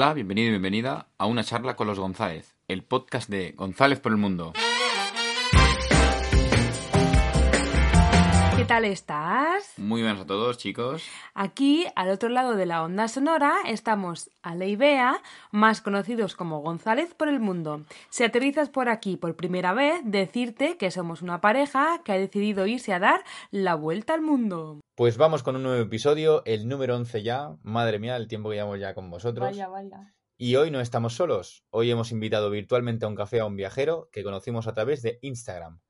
Hola, bienvenido y bienvenida a una charla con los González, el podcast de González por el Mundo. Tal estás? Muy buenas a todos, chicos. Aquí, al otro lado de la onda sonora, estamos Ale y Bea, más conocidos como González por el mundo. Si aterrizas por aquí por primera vez, decirte que somos una pareja que ha decidido irse a dar la vuelta al mundo. Pues vamos con un nuevo episodio, el número 11 ya. Madre mía, el tiempo que llevamos ya con vosotros. Vaya, vaya. Y hoy no estamos solos. Hoy hemos invitado virtualmente a un café a un viajero que conocimos a través de Instagram.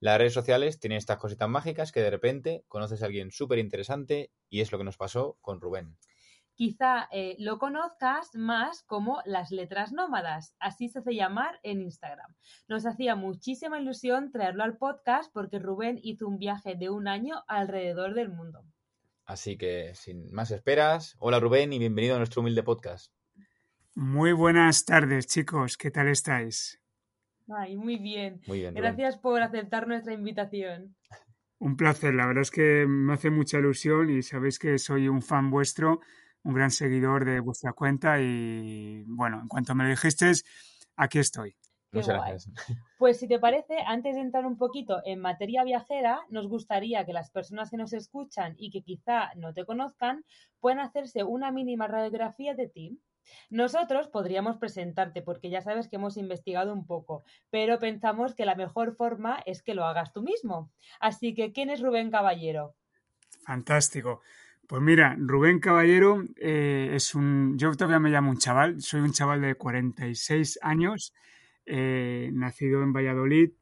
Las redes sociales tienen estas cositas mágicas que de repente conoces a alguien súper interesante y es lo que nos pasó con Rubén. Quizá eh, lo conozcas más como las letras nómadas, así se hace llamar en Instagram. Nos hacía muchísima ilusión traerlo al podcast porque Rubén hizo un viaje de un año alrededor del mundo. Así que, sin más esperas, hola Rubén y bienvenido a nuestro humilde podcast. Muy buenas tardes, chicos. ¿Qué tal estáis? Ay, muy bien. Muy bien. Rubén. Gracias por aceptar nuestra invitación. Un placer. La verdad es que me hace mucha ilusión y sabéis que soy un fan vuestro, un gran seguidor de vuestra cuenta y bueno, en cuanto me lo dijisteis, aquí estoy. Qué Muchas guay. gracias. Pues si te parece, antes de entrar un poquito en materia viajera, nos gustaría que las personas que nos escuchan y que quizá no te conozcan puedan hacerse una mínima radiografía de ti. Nosotros podríamos presentarte porque ya sabes que hemos investigado un poco, pero pensamos que la mejor forma es que lo hagas tú mismo. Así que, ¿quién es Rubén Caballero? Fantástico. Pues mira, Rubén Caballero eh, es un... Yo todavía me llamo un chaval, soy un chaval de 46 años, eh, nacido en Valladolid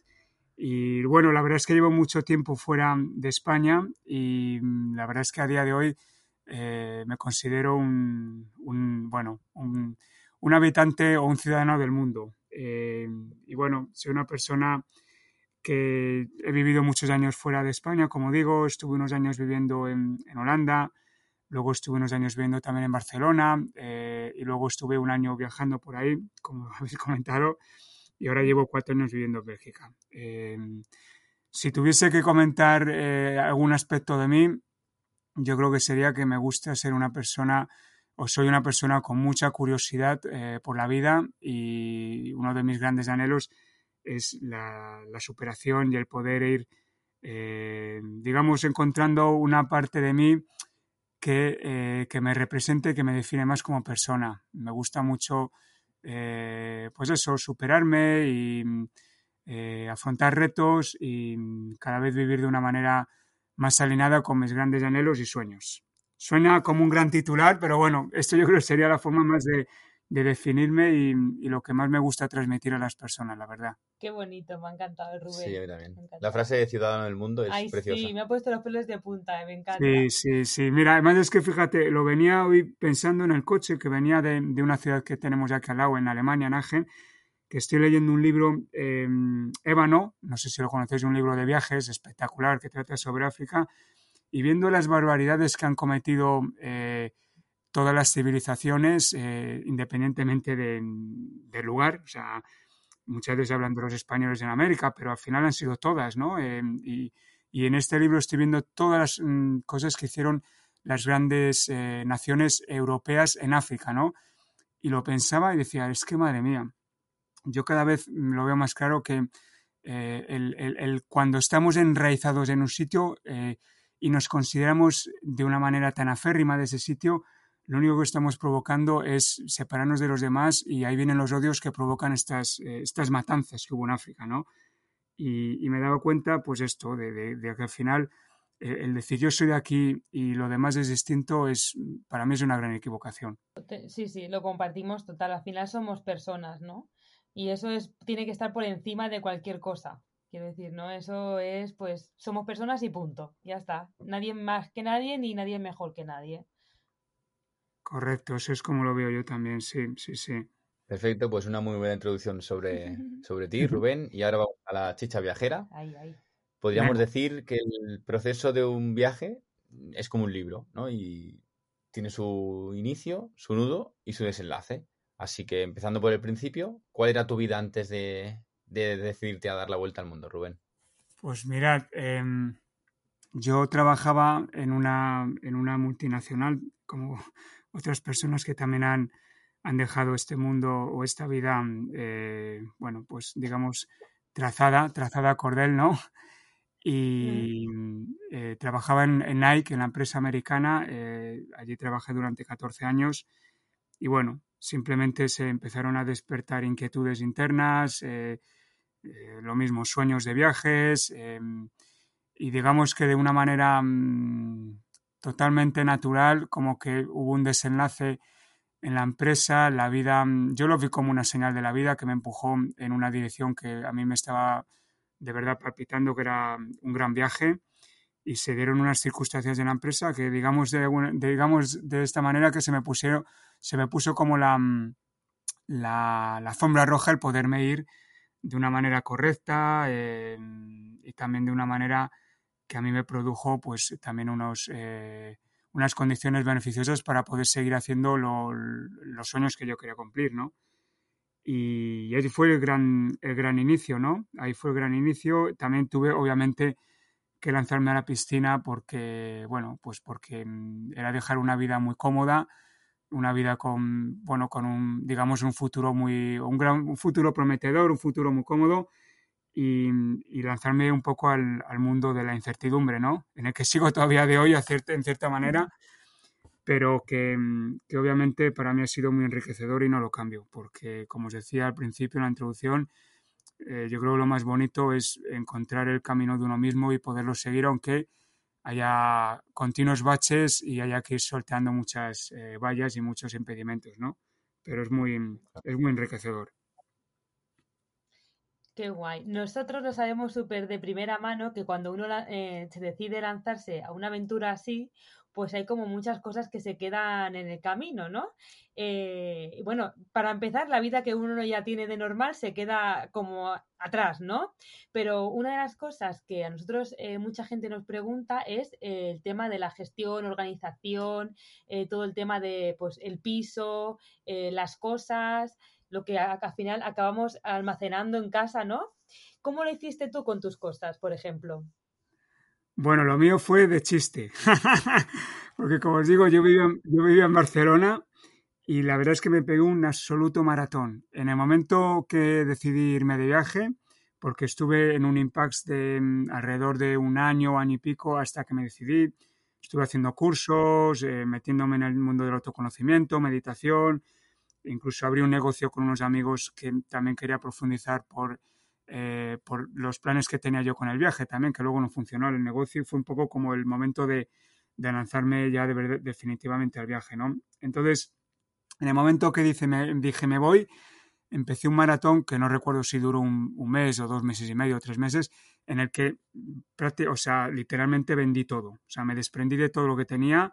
y bueno, la verdad es que llevo mucho tiempo fuera de España y mm, la verdad es que a día de hoy eh, me considero un, bueno, un, habitante o un ciudadano del mundo. Eh, y bueno, soy una persona que he vivido muchos años fuera de España, como digo, estuve unos años viviendo en, Holanda, luego estuve unos años viviendo también en Barcelona eh, y luego estuve un año viajando por ahí, como habéis comentado, y ahora llevo cuatro años viviendo en Bélgica. Si tuviese que comentar algún aspecto de mí, yo creo que sería que me gusta ser una persona o soy una persona con mucha curiosidad eh, por la vida y uno de mis grandes anhelos es la, superación y el poder ir, eh, digamos, encontrando una parte de mí que, eh, que me represente, que me define más como persona. Me gusta mucho, pues eso, superarme y afrontar retos y cada vez vivir de una manera más alineada con mis grandes anhelos y sueños. Suena como un gran titular, pero bueno, esto yo creo que sería la forma más de, de definirme y, y, lo que más me gusta transmitir a las personas, la verdad. Qué bonito, me ha encantado, Rubén. Sí, a mí también. La frase de ciudadano del mundo es Ay, preciosa. sí, me ha puesto los pelos de punta, eh, me encanta. Sí, sí, sí. Mira, además es que fíjate, lo venía hoy pensando en el coche, que venía de, de una ciudad que tenemos ya aquí al lado, en Alemania, en Aachen, que estoy leyendo un libro, eh, Ébano, no sé si lo conocéis, un libro de viajes espectacular que trata sobre África, y viendo las barbaridades que han cometido eh, todas las civilizaciones, eh, independientemente de- del lugar, o sea, muchas veces hablan de los españoles en América, pero al final han sido todas, ¿no? Eh, y, y en este libro estoy viendo todas las mm, cosas que hicieron las grandes eh, naciones europeas en África, ¿no? Y lo pensaba y decía, es que madre mía, yo cada vez lo veo más claro que eh, el, el- cuando estamos enraizados en un sitio eh, y nos consideramos de una manera tan aférrima de ese sitio, lo único que estamos provocando es separarnos de los demás y ahí vienen los odios que provocan estas, eh, estas matanzas que hubo en África, ¿no? Y, y me dado cuenta, pues esto, de, que al final el decir yo soy de aquí y lo demás es distinto es, para mí es una gran equivocación. Sí, sí, lo compartimos total. Al final somos personas, ¿no? Y eso es, tiene que estar por encima de cualquier cosa. Quiero decir, ¿no? Eso es, pues, somos personas y punto. Ya está. Nadie más que nadie ni nadie mejor que nadie. Correcto, eso es como lo veo yo también, sí, sí, sí. Perfecto, pues una muy buena introducción sobre, sobre ti, Rubén. Y ahora vamos a la chicha viajera. Ahí, ahí. Podríamos decir que el proceso de un viaje es como un libro, ¿no? Y tiene su inicio, su nudo y su desenlace. Así que empezando por el principio, ¿cuál era tu vida antes de, decidirte a dar la vuelta al mundo, Rubén? Pues mirad, em, yo trabajaba en una, en una multinacional, como otras personas que también han, han dejado este mundo o esta vida, eh, bueno, pues digamos, trazada, trazada a cordel, ¿no? Y eh, trabajaba en, Nike, en la empresa americana, eh, allí trabajé durante 14 años y bueno, simplemente se empezaron a despertar inquietudes internas, lo mismo, sueños de viajes em, y digamos que de una manera mm, totalmente natural, como que hubo un desenlace en la empresa, la vida, mm, yo lo vi como una señal de la vida que me empujó en una dirección que a mí me estaba de verdad palpitando, que era un gran viaje y se dieron unas circunstancias en la empresa que digamos de, digamos de esta manera que se me pusieron se me puso como la, mm, la, la alfombra roja el poderme ir de una manera correcta eh, y también de una manera que a mí me produjo pues también unos, eh, unas condiciones beneficiosas para poder seguir haciendo los sueños que yo quería cumplir, ¿no? Y ahí fue el gran, el gran inicio, ¿no? Ahí fue el gran inicio. También tuve, obviamente, que lanzarme a la piscina porque, bueno, pues porque mm, era dejar una vida muy cómoda, una vida con, bueno, con un, digamos, un futuro muy, un gran, un futuro prometedor, un futuro muy cómodo y, lanzarme un poco al, mundo de la incertidumbre, ¿no? En el que sigo todavía de hoy en cierta manera, pero que, obviamente para mí ha sido muy enriquecedor y no lo cambio, porque como os decía al principio en la introducción, eh, yo creo que lo más bonito es encontrar el camino de uno mismo y poderlo seguir, aunque haya continuos baches y haya que ir soltando muchas eh, vallas y muchos impedimentos, ¿no? Pero es muy, es muy enriquecedor. Qué guay. Nosotros lo sabemos súper de primera mano que cuando uno eh, se decide lanzarse a una aventura así, pues hay como muchas cosas que se quedan en el camino, ¿no? Eh, bueno, para empezar, la vida que uno ya tiene de normal se queda como atrás, ¿no? Pero una de las cosas que a nosotros eh, mucha gente nos pregunta es el tema de la gestión, organización, todo el tema de, pues, el piso, las cosas lo que al final acabamos almacenando en casa, ¿no? ¿Cómo lo hiciste tú con tus cosas, por ejemplo? Bueno, lo mío fue de chiste, porque como os digo, yo vivía, yo en Barcelona y la verdad es que me pegué un absoluto maratón. En el momento que decidí irme de viaje, porque estuve en un impact de mm, alrededor de un año, año y pico, hasta que me decidí, estuve haciendo cursos, eh, metiéndome en el mundo del autoconocimiento, meditación, Incluso abrí un negocio con unos amigos que también quería profundizar por, eh, por los planes que tenía yo con el viaje también, que luego no funcionó el negocio y fue un poco como el momento de, lanzarme ya de definitivamente al viaje, ¿no? Entonces, en el momento que dice, me, dije me voy, empecé un maratón que no recuerdo si duró un, un, mes o dos meses y medio o tres meses, en el que, o sea, literalmente vendí todo. O sea, me desprendí de todo lo que tenía,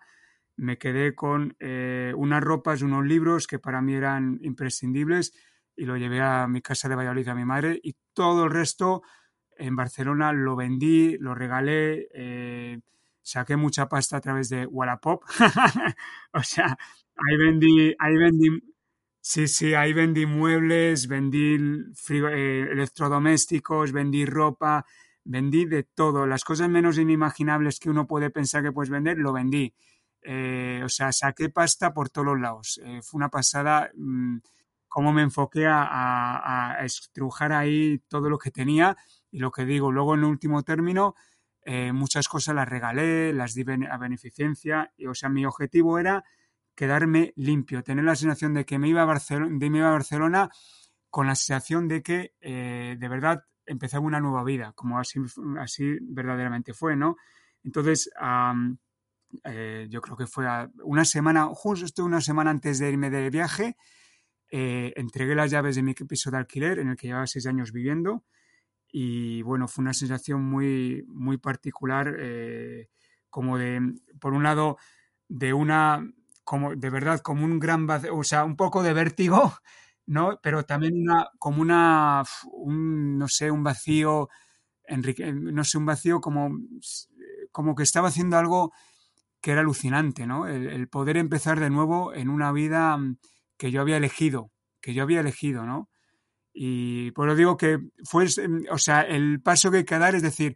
me quedé con eh, unas ropas, unos libros que para mí eran imprescindibles y lo llevé a mi casa de Valladolid a mi madre y todo el resto en Barcelona lo vendí, lo regalé, eh, saqué mucha pasta a través de Wallapop, o sea, ahí vendí, ahí vendí, sí, sí, ahí vendí muebles, vendí eh, electrodomésticos, vendí ropa, vendí de todo, las cosas menos inimaginables que uno puede pensar que puedes vender, lo vendí. Eh, o sea, saqué pasta por todos lados. Eh, fue una pasada mm, cómo me enfoqué a, estrujar ahí todo lo que tenía y lo que digo. Luego, en último término, eh, muchas cosas las regalé, las di a beneficencia. Y, o sea, mi objetivo era quedarme limpio, tener la sensación de que me iba a Barcelona, de me iba a Barcelona con la sensación de que de verdad empezaba una nueva vida, como así, así verdaderamente fue, ¿no? Entonces, eh, yo creo que fue una semana, justo una semana antes de irme de viaje, eh, entregué las llaves de mi piso de alquiler en el que llevaba seis años viviendo y bueno, fue una sensación muy, muy particular, eh, como de, por un lado, de una, como de verdad, como un gran, o sea, un poco de vértigo, ¿no? Pero también una, como una, un, no sé, un vacío, Enrique, no sé, un vacío como, como que estaba haciendo algo que era alucinante, ¿no? El, poder empezar de nuevo en una vida que yo había elegido, que yo había elegido, ¿no? Y por lo digo que fue, o sea, el paso que hay que dar es decir,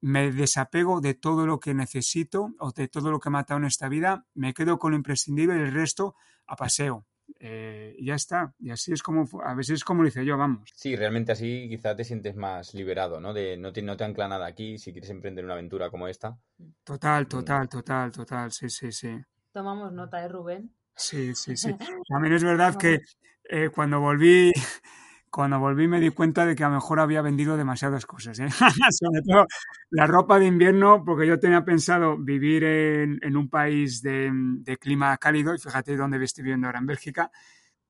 me desapego de todo lo que necesito o de todo lo que he matado en esta vida, me quedo con lo imprescindible y el resto a paseo. Eh, y ya está. Y así es como, a veces es como lo hice yo, vamos. Sí, realmente así quizá te sientes más liberado, ¿no? De no te, no te ancla nada aquí si quieres emprender una aventura como esta. Total, mm. total, total, total, sí, sí, sí. Tomamos nota, ¿eh, Rubén? Sí, sí, sí. También es verdad que eh, cuando volví cuando volví me di cuenta de que a lo mejor había vendido demasiadas cosas. ¿eh? Sobre todo la ropa de invierno, porque yo tenía pensado vivir en, un país de, clima cálido, y fíjate dónde estoy viviendo ahora, en Bélgica.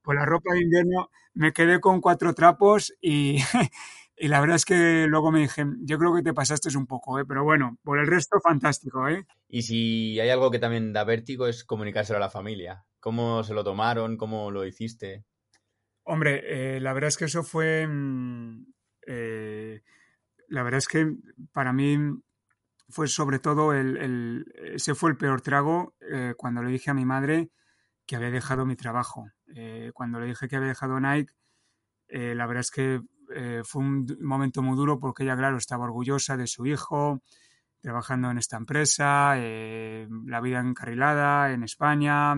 Pues la ropa de invierno me quedé con cuatro trapos y, y la verdad es que luego me dije, yo creo que te pasaste un poco, ¿eh? pero bueno, por el resto fantástico. ¿eh? Y si hay algo que también da vértigo es comunicárselo a la familia. ¿Cómo se lo tomaron? ¿Cómo lo hiciste? Hombre, eh, la verdad es que eso fue. Mm, eh, la verdad es que para mí fue sobre todo el, ese fue el peor trago eh, cuando le dije a mi madre que había dejado mi trabajo. cuando le dije que había dejado Nike, la verdad es que fue un momento muy duro porque ella, claro, estaba orgullosa de su hijo, trabajando en esta empresa, la vida encarrilada en España,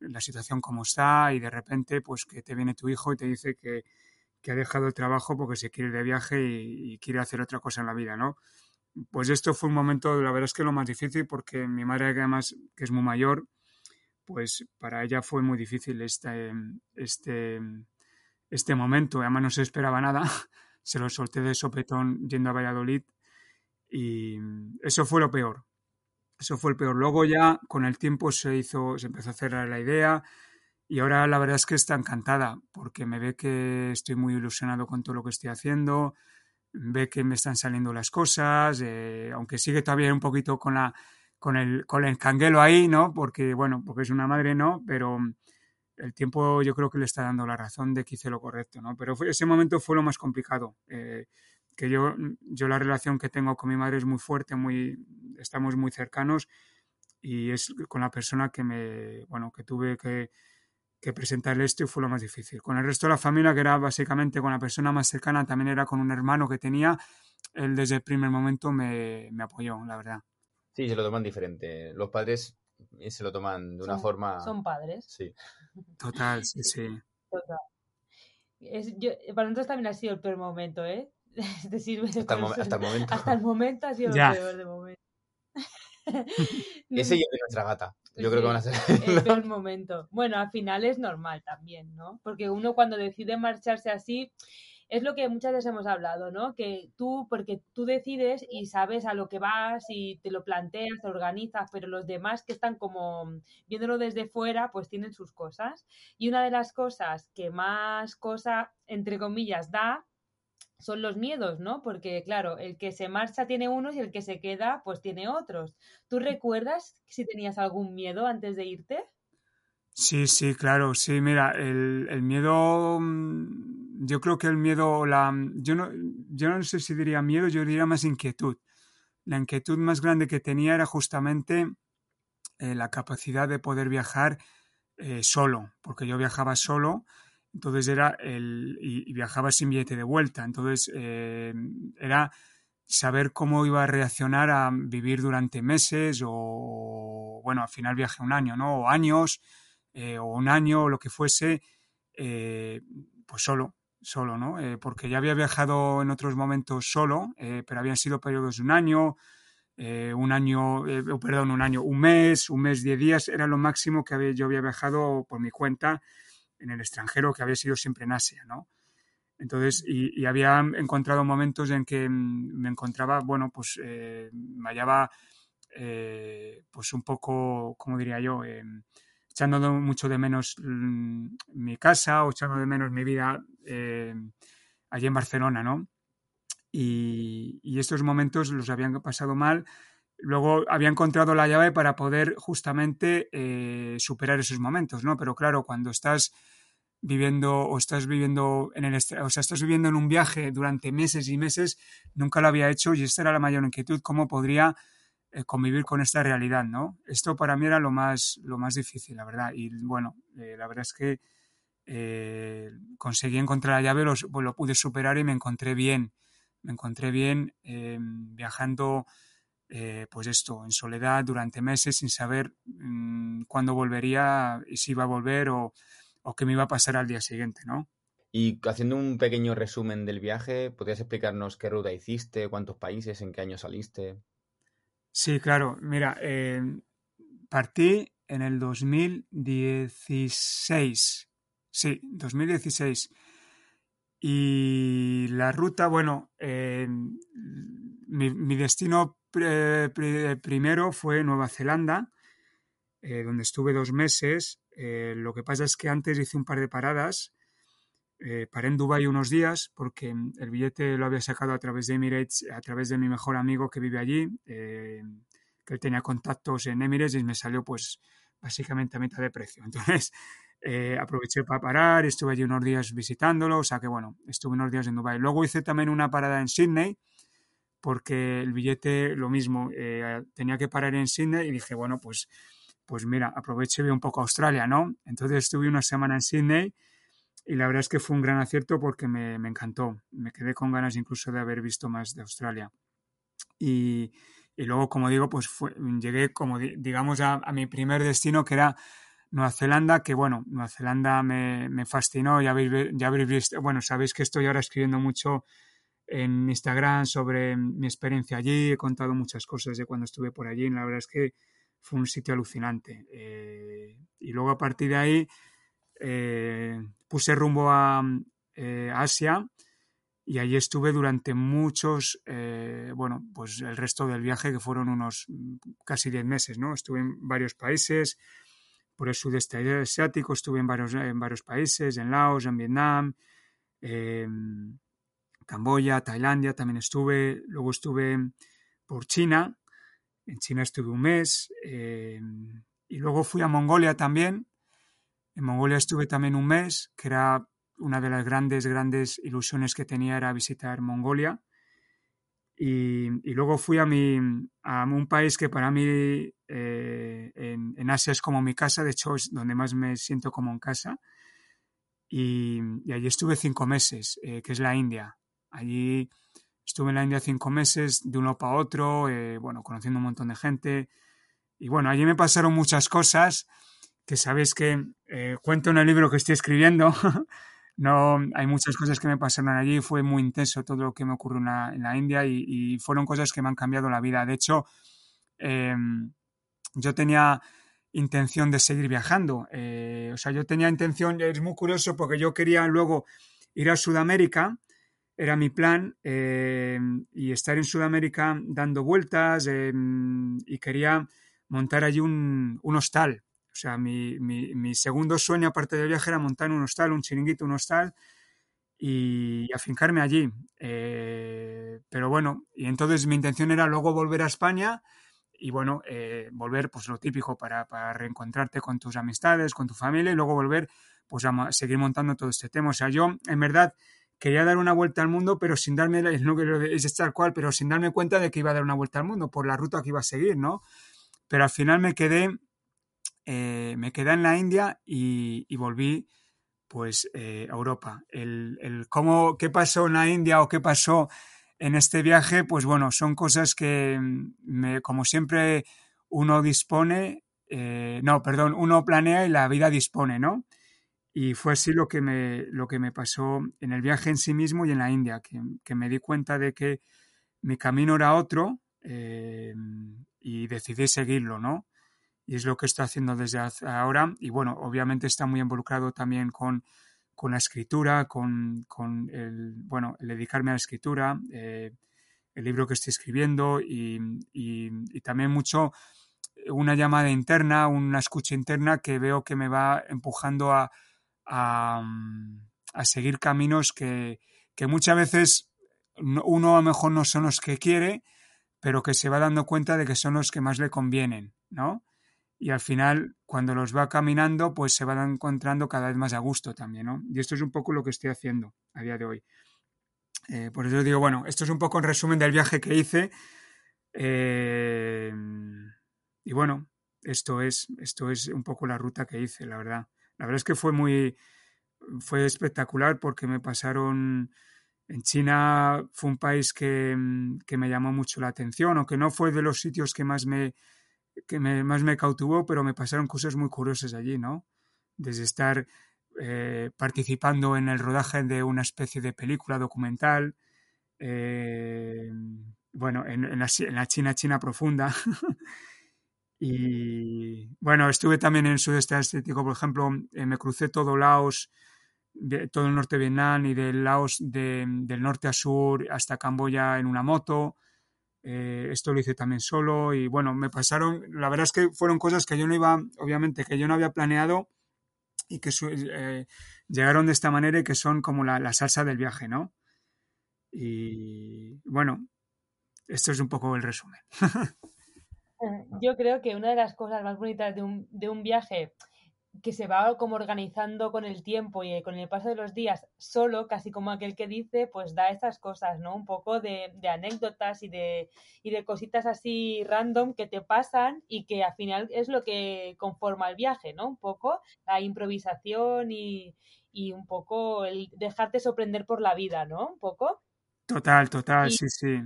la situación como está y de repente pues que te viene tu hijo y te dice que, ha dejado el trabajo porque se quiere ir de viaje y, quiere hacer otra cosa en la vida, ¿no? Pues esto fue un momento, la verdad es que lo más difícil porque mi madre además que es muy mayor, pues para ella fue muy difícil este, este, este momento, además no se esperaba nada, se lo solté de sopetón yendo a Valladolid y eso fue lo peor, eso fue el peor. Luego ya con el tiempo se hizo, se empezó a cerrar la idea y ahora la verdad es que está encantada porque me ve que estoy muy ilusionado con todo lo que estoy haciendo, ve que me están saliendo las cosas, eh, aunque sigue todavía un poquito con la con el, con el canguelo ahí, ¿no? Porque, bueno, porque es una madre, ¿no? Pero el tiempo yo creo que le está dando la razón de que hice lo correcto, ¿no? Pero ese momento fue lo más complicado. Eh, que yo, yo la relación que tengo con mi madre es muy fuerte, muy, estamos muy cercanos y es con la persona que me, bueno, que tuve que, que presentarle esto y fue lo más difícil. Con el resto de la familia, que era básicamente con la persona más cercana, también era con un hermano que tenía, él desde el primer momento me, me apoyó, la verdad. Sí, se lo toman diferente. Los padres se lo toman de una forma... Son padres. Sí. Total, sí, sí. Total. yo, para nosotros también ha sido el peor momento, ¿eh? te sirve hasta, el, hasta el momento. Hasta el momento ha sido lo peor de momento. Ese y el de nuestra gata. Yo creo que van a ser. El peor momento. Bueno, al final es normal también, ¿no? Porque uno cuando decide marcharse así, es lo que muchas veces hemos hablado, ¿no? Que tú, porque tú decides y sabes a lo que vas y te lo planteas, te organizas, pero los demás que están como viéndolo desde fuera, pues tienen sus cosas. Y una de las cosas que más cosa, entre comillas, da son los miedos, ¿no? Porque, claro, el que se marcha tiene unos y el que se queda, pues tiene otros. ¿Tú recuerdas si tenías algún miedo antes de irte? Sí, sí, claro, sí, mira, el, miedo, mm, yo creo que el miedo, la, yo, no, yo no sé si diría miedo, yo diría más inquietud. La inquietud más grande que tenía era justamente eh, la capacidad de poder viajar eh, solo, porque yo viajaba solo entonces era el. y, viajaba sin billete de vuelta. Entonces eh, era saber cómo iba a reaccionar a vivir durante meses o, bueno, al final viajé un año, ¿no? O años, eh, o un año, o lo que fuese, eh, pues solo, solo, ¿no? porque ya había viajado en otros momentos solo, pero habían sido periodos de un año, un año, perdón, un año, un mes, un mes, diez días, era lo máximo que había, yo había viajado por mi cuenta en el extranjero que había sido siempre en Asia, ¿no? Entonces, y, había encontrado momentos en que mm, me encontraba, bueno, pues eh, me hallaba, eh, pues un poco, como diría yo, eh, echando mucho de menos mm, mi casa o echando de menos mi vida allí en Barcelona, ¿no? y, y estos momentos los habían pasado mal luego había encontrado la llave para poder justamente eh, superar esos momentos, ¿no? Pero claro, cuando estás viviendo o estás viviendo en el o sea, estás viviendo en un viaje durante meses y meses, nunca lo había hecho y esta era la mayor inquietud, cómo podría eh, convivir con esta realidad, ¿no? Esto para mí era lo más, lo más difícil, la verdad. Y bueno, eh, la verdad es que conseguí encontrar la llave, pues lo pude superar y me encontré bien. Me encontré bien viajando eh, pues esto, en soledad durante meses sin saber mm, cuándo volvería y si iba a volver o, o, qué me iba a pasar al día siguiente, ¿no? Y haciendo un pequeño resumen del viaje, ¿podrías explicarnos qué ruta hiciste, cuántos países, en qué año saliste? Sí, claro. Mira, eh, partí en el 2016. Sí, 2016. Y la ruta, bueno, eh, mi, mi, destino primero fue Nueva Zelanda, eh, donde estuve dos meses. Eh, lo que pasa es que antes hice un par de paradas. Eh, paré en Dubái unos días porque el billete lo había sacado a través de Emirates, a través de mi mejor amigo que vive allí, que él tenía contactos en Emirates y me salió pues básicamente a mitad de precio. Entonces aproveché para parar, estuve allí unos días visitándolo, o sea que bueno, estuve unos días en Dubái. Luego hice también una parada en Sydney, porque el billete, lo mismo, eh, tenía que parar en Sydney y dije, bueno, pues, pues mira, aprovecho y veo un poco Australia, ¿no? Entonces estuve una semana en Sydney y la verdad es que fue un gran acierto porque me, encantó. Me quedé con ganas incluso de haber visto más de Australia. Y, luego, como digo, pues llegué, como digamos, a, mi primer destino que era Nueva Zelanda, que bueno, Nueva Zelanda me, me fascinó, ya habéis, ya habéis visto, bueno, sabéis que estoy ahora escribiendo mucho en Instagram sobre mi experiencia allí, he contado muchas cosas de cuando estuve por allí, la verdad es que fue un sitio alucinante. Eh, y luego a partir de ahí eh, puse rumbo a eh, Asia y allí estuve durante muchos, bueno, pues el resto del viaje que fueron unos casi 10 meses, ¿no? Estuve en varios países, por el sudeste asiático, estuve en varios, en varios países, en Laos, en Vietnam, Camboya, Tailandia también estuve, luego estuve por China, en China estuve un mes, eh, y luego fui a Mongolia también, en Mongolia estuve también un mes, que era una de las grandes, grandes ilusiones que tenía era visitar Mongolia. Y, luego fui a, mi, a un país que para mí eh, en, Asia es como mi casa, de hecho es donde más me siento como en casa. Y, allí estuve cinco meses, eh, que es la India. Allí estuve en la India cinco meses, de uno para otro, eh, bueno, conociendo un montón de gente. Y bueno, allí me pasaron muchas cosas que sabéis que eh, cuento en el libro que estoy escribiendo. no, hay muchas cosas que me pasaron allí. Fue muy intenso todo lo que me ocurrió en la, India y, fueron cosas que me han cambiado la vida. De hecho, em, yo tenía intención de seguir viajando. Eh, o sea, yo tenía intención, es muy curioso porque yo quería luego ir a Sudamérica era mi plan eh, y estar en Sudamérica dando vueltas eh, y quería montar allí un, hostal. O sea, mi, segundo sueño aparte del viaje era montar un hostal, un chiringuito, un hostal y, afincarme allí. Eh, pero bueno, y entonces mi intención era luego volver a España y bueno, volver pues lo típico para, para, reencontrarte con tus amistades, con tu familia y luego volver pues a seguir montando todo este tema. O sea, yo en verdad quería dar una vuelta al mundo, pero sin darme, no es tal cual, pero sin darme cuenta de que iba a dar una vuelta al mundo por la ruta que iba a seguir, ¿no? Pero al final me quedé, eh, me quedé en la India y, volví pues eh, a Europa. El, cómo, qué pasó en la India o qué pasó en este viaje, pues bueno, son cosas que me, como siempre uno dispone, eh, no, perdón, uno planea y la vida dispone, ¿no? Y fue así lo que me, lo que me pasó en el viaje en sí mismo y en la India, que, me di cuenta de que mi camino era otro eh, y decidí seguirlo, ¿no? Y es lo que estoy haciendo desde ahora. Y bueno, obviamente está muy involucrado también con, con la escritura, con, con, el, bueno, el dedicarme a la escritura, eh, el libro que estoy escribiendo y, y también mucho una llamada interna, una escucha interna que veo que me va empujando a, a, seguir caminos que, muchas veces uno a lo mejor no son los que quiere, pero que se va dando cuenta de que son los que más le convienen, ¿no? Y al final, cuando los va caminando, pues se van encontrando cada vez más a gusto también, ¿no? Y esto es un poco lo que estoy haciendo a día de hoy. Eh, por eso digo, bueno, esto es un poco el resumen del viaje que hice. Eh, y bueno, esto es, esto es un poco la ruta que hice, la verdad. La verdad es que fue muy, fue espectacular porque me pasaron, en China fue un país que, que me llamó mucho la atención, aunque no fue de los sitios que más me, que más me cautivó, pero me pasaron cosas muy curiosas allí, ¿no? Desde estar eh, participando en el rodaje de una especie de película documental, eh, bueno, en, en, la, China, China profunda. y bueno, estuve también en el sudeste asiático, por ejemplo, eh, me crucé todo Laos, de, todo el norte de Vietnam y del Laos de, del norte a sur hasta Camboya en una moto. Eh, esto lo hice también solo y bueno, me pasaron, la verdad es que fueron cosas que yo no iba, obviamente, que yo no había planeado y que eh, llegaron de esta manera y que son como la, la, salsa del viaje, ¿no? Y bueno, esto es un poco el resumen. yo creo que una de las cosas más bonitas de un, de un viaje que se va como organizando con el tiempo y con el paso de los días solo, casi como aquel que dice, pues da estas cosas, ¿no? Un poco de, de, anécdotas y de, y de cositas así random que te pasan y que al final es lo que conforma el viaje, ¿no? Un poco la improvisación y, y un poco el dejarte sorprender por la vida, ¿no? Un poco. Total, total, y, sí, sí.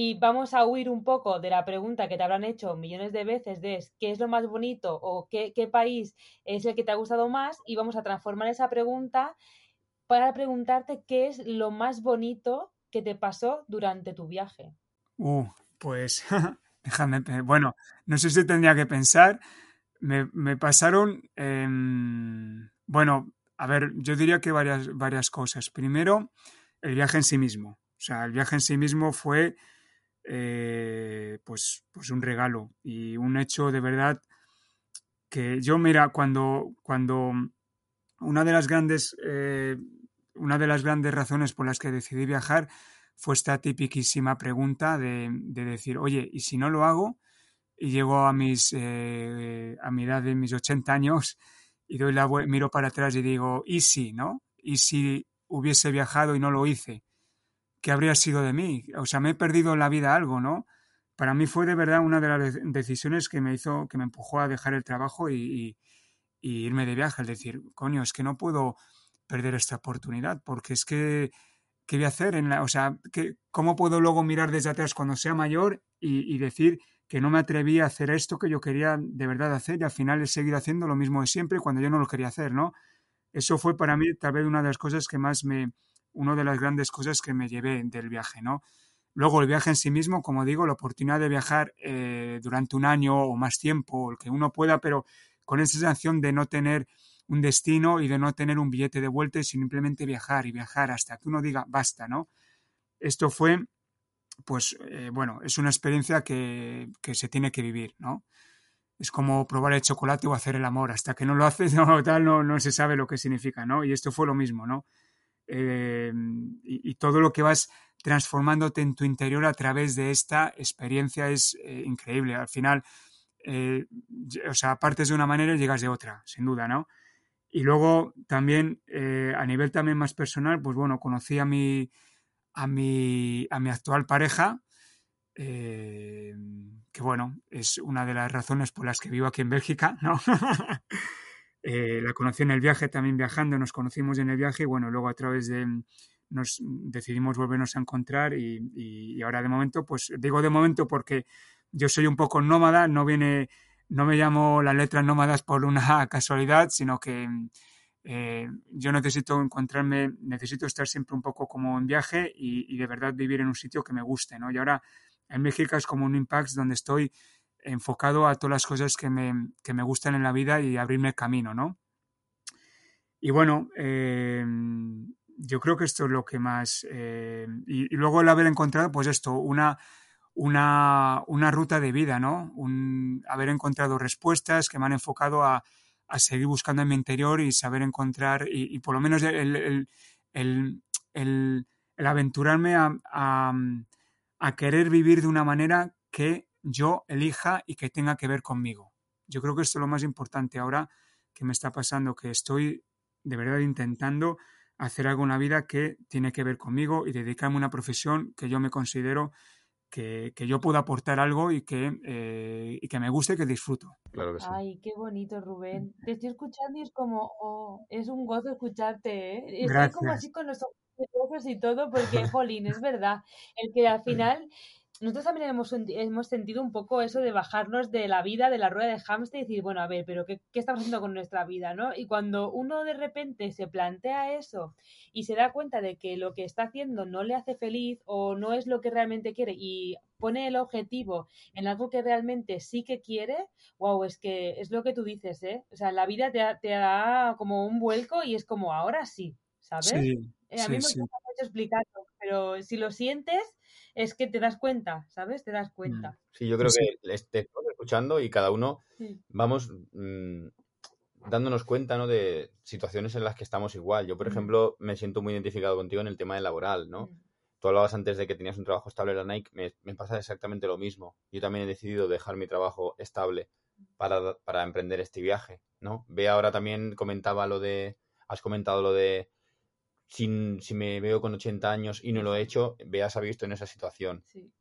Y vamos a huir un poco de la pregunta que te habrán hecho millones de veces de qué es lo más bonito o qué, qué país es el que te ha gustado más y vamos a transformar esa pregunta para preguntarte qué es lo más bonito que te pasó durante tu viaje. Uh, pues déjame, bueno, no sé si tendría que pensar. Me, me pasaron, eh, bueno, a ver, yo diría que varias, varias cosas. Primero, el viaje en sí mismo. O sea, el viaje en sí mismo fue eh, pues, pues un regalo y un hecho de verdad que yo, mira, cuando, cuando una de las grandes, eh, una de las grandes razones por las que decidí viajar fue esta tipiquísima pregunta de, de decir, oye, ¿y si no lo hago? Y llego a mis, eh, a mi edad de mis 80 años y doy la miro para atrás y digo, ¿y si, no? ¿Y si hubiese viajado y no lo hice? ¿Qué habría sido de mí? O sea, me he perdido en la vida algo, ¿no? Para mí fue de verdad una de las decisiones que me hizo, que me empujó a dejar el trabajo y, irme de viaje. Es decir, coño, es que no puedo perder esta oportunidad porque es que, ¿qué voy a hacer? En la, o sea, ¿qué, ¿cómo puedo luego mirar desde atrás cuando sea mayor y, y decir que no me atreví a hacer esto que yo quería de verdad hacer y al final he seguido haciendo lo mismo de siempre cuando yo no lo quería hacer, ¿no? Eso fue para mí tal vez una de las cosas que más me, una de las grandes cosas que me llevé del viaje, ¿no? Luego el viaje en sí mismo, como digo, la oportunidad de viajar eh, durante un año o más tiempo, el que uno pueda, pero con esa sensación de no tener un destino y de no tener un billete de vuelta y simplemente viajar y viajar hasta que uno diga basta, ¿no? Esto fue, pues, eh, bueno, es una experiencia que, que, se tiene que vivir, ¿no? Es como probar el chocolate o hacer el amor, hasta que no lo haces, no, tal, no, no se sabe lo que significa, ¿no? Y esto fue lo mismo, ¿no? Eh, y, y, todo lo que vas transformándote en tu interior a través de esta experiencia es eh, increíble. Al final, eh, o sea, partes de una manera y llegas de otra, sin duda, ¿no? Y luego también, eh, a nivel también más personal, pues bueno, conocí a mi, a mi, a mi actual pareja, que bueno, es una de las razones por las que vivo aquí en Bélgica, ¿no? Eh, la conocí en el viaje, también viajando, nos conocimos en el viaje y bueno, luego a través de nos decidimos volvernos a encontrar y, y, ahora de momento, pues digo de momento porque yo soy un poco nómada, no viene, no me llamo las letras nómadas por una casualidad, sino que eh, yo necesito encontrarme, necesito estar siempre un poco como en viaje y, y, de verdad vivir en un sitio que me guste, ¿no? Y ahora en México es como un impact donde estoy enfocado a todas las cosas que me, que me gustan en la vida y abrirme camino, ¿no? Y bueno, eh, yo creo que esto es lo que más... Eh, y, luego el haber encontrado, pues esto, una, una, una ruta de vida, ¿no? Un, haber encontrado respuestas que me han enfocado a, a, seguir buscando en mi interior y saber encontrar, y, por lo menos el, el, el, el aventurarme a, a querer vivir de una manera que yo elija y que tenga que ver conmigo. Yo creo que esto es lo más importante ahora que me está pasando, que estoy de verdad intentando hacer algo en la vida que tiene que ver conmigo y dedicarme a una profesión que yo me considero que, yo puedo aportar algo y que, eh, y que me guste y que disfruto. Claro que sí. Ay, qué bonito, Rubén. Te estoy escuchando y es como, oh, es un gozo escucharte, ¿eh? Estoy como así con los ojos y todo, porque, jolín, es verdad. El que al final nosotros también hemos, hemos sentido un poco eso de bajarnos de la vida, de la rueda de hámster y decir, bueno, a ver, pero ¿qué, ¿qué, estamos haciendo con nuestra vida? ¿no? Y cuando uno de repente se plantea eso y se da cuenta de que lo que está haciendo no le hace feliz o no es lo que realmente quiere y pone el objetivo en algo que realmente sí que quiere, wow, es que es lo que tú dices, ¿eh? O sea, la vida te, te da como un vuelco y es como, ahora sí, ¿sabes? Sí, eh, a mí me gusta mucho explicarlo, pero si lo sientes es que te das cuenta, ¿sabes? Te das cuenta. Mm. Sí, yo creo que te estamos escuchando y cada uno vamos mm, dándonos cuenta, ¿no? De situaciones en las que estamos igual. Yo, por mm. ejemplo, me siento muy identificado contigo en el tema de laboral, ¿no? Tú hablabas antes de que tenías un trabajo estable en la Nike, me, pasa exactamente lo mismo. Yo también he decidido dejar mi trabajo estable para, para emprender este viaje, ¿no? Ve ahora también comentaba lo de, has comentado lo de si, si me veo con 80 años y no lo he hecho, veas ha visto en esa situación. Sí.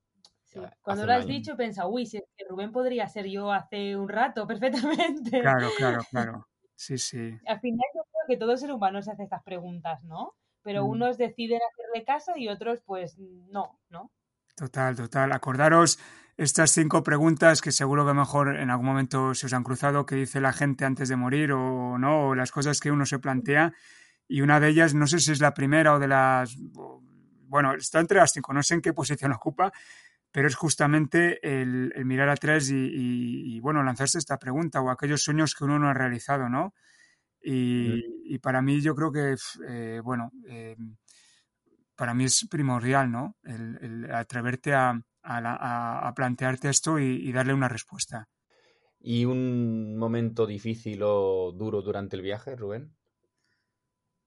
Cuando lo has dicho, pensa, uy, si Rubén podría ser yo hace un rato perfectamente. Claro, claro, claro. Sí, sí. Al final yo creo que todo ser humano se hace estas preguntas, ¿no? Pero mm. unos deciden hacerle caso y otros, pues, no, ¿no? Total, total. Acordaros estas cinco preguntas que seguro que mejor en algún momento se os han cruzado, que dice la gente antes de morir o no, o las cosas que uno se plantea y una de ellas, no sé si es la primera o de las... Bueno, está entre las cinco, no sé en qué posición ocupa, pero es justamente el, mirar atrás y, bueno, lanzarse esta pregunta o aquellos sueños que uno no ha realizado, ¿no? Y, mm. para mí yo creo que, eh, bueno, eh, para mí es primordial, ¿no? El, atreverte a, a, plantearte esto y, darle una respuesta. ¿Y un momento difícil o duro durante el viaje, Rubén?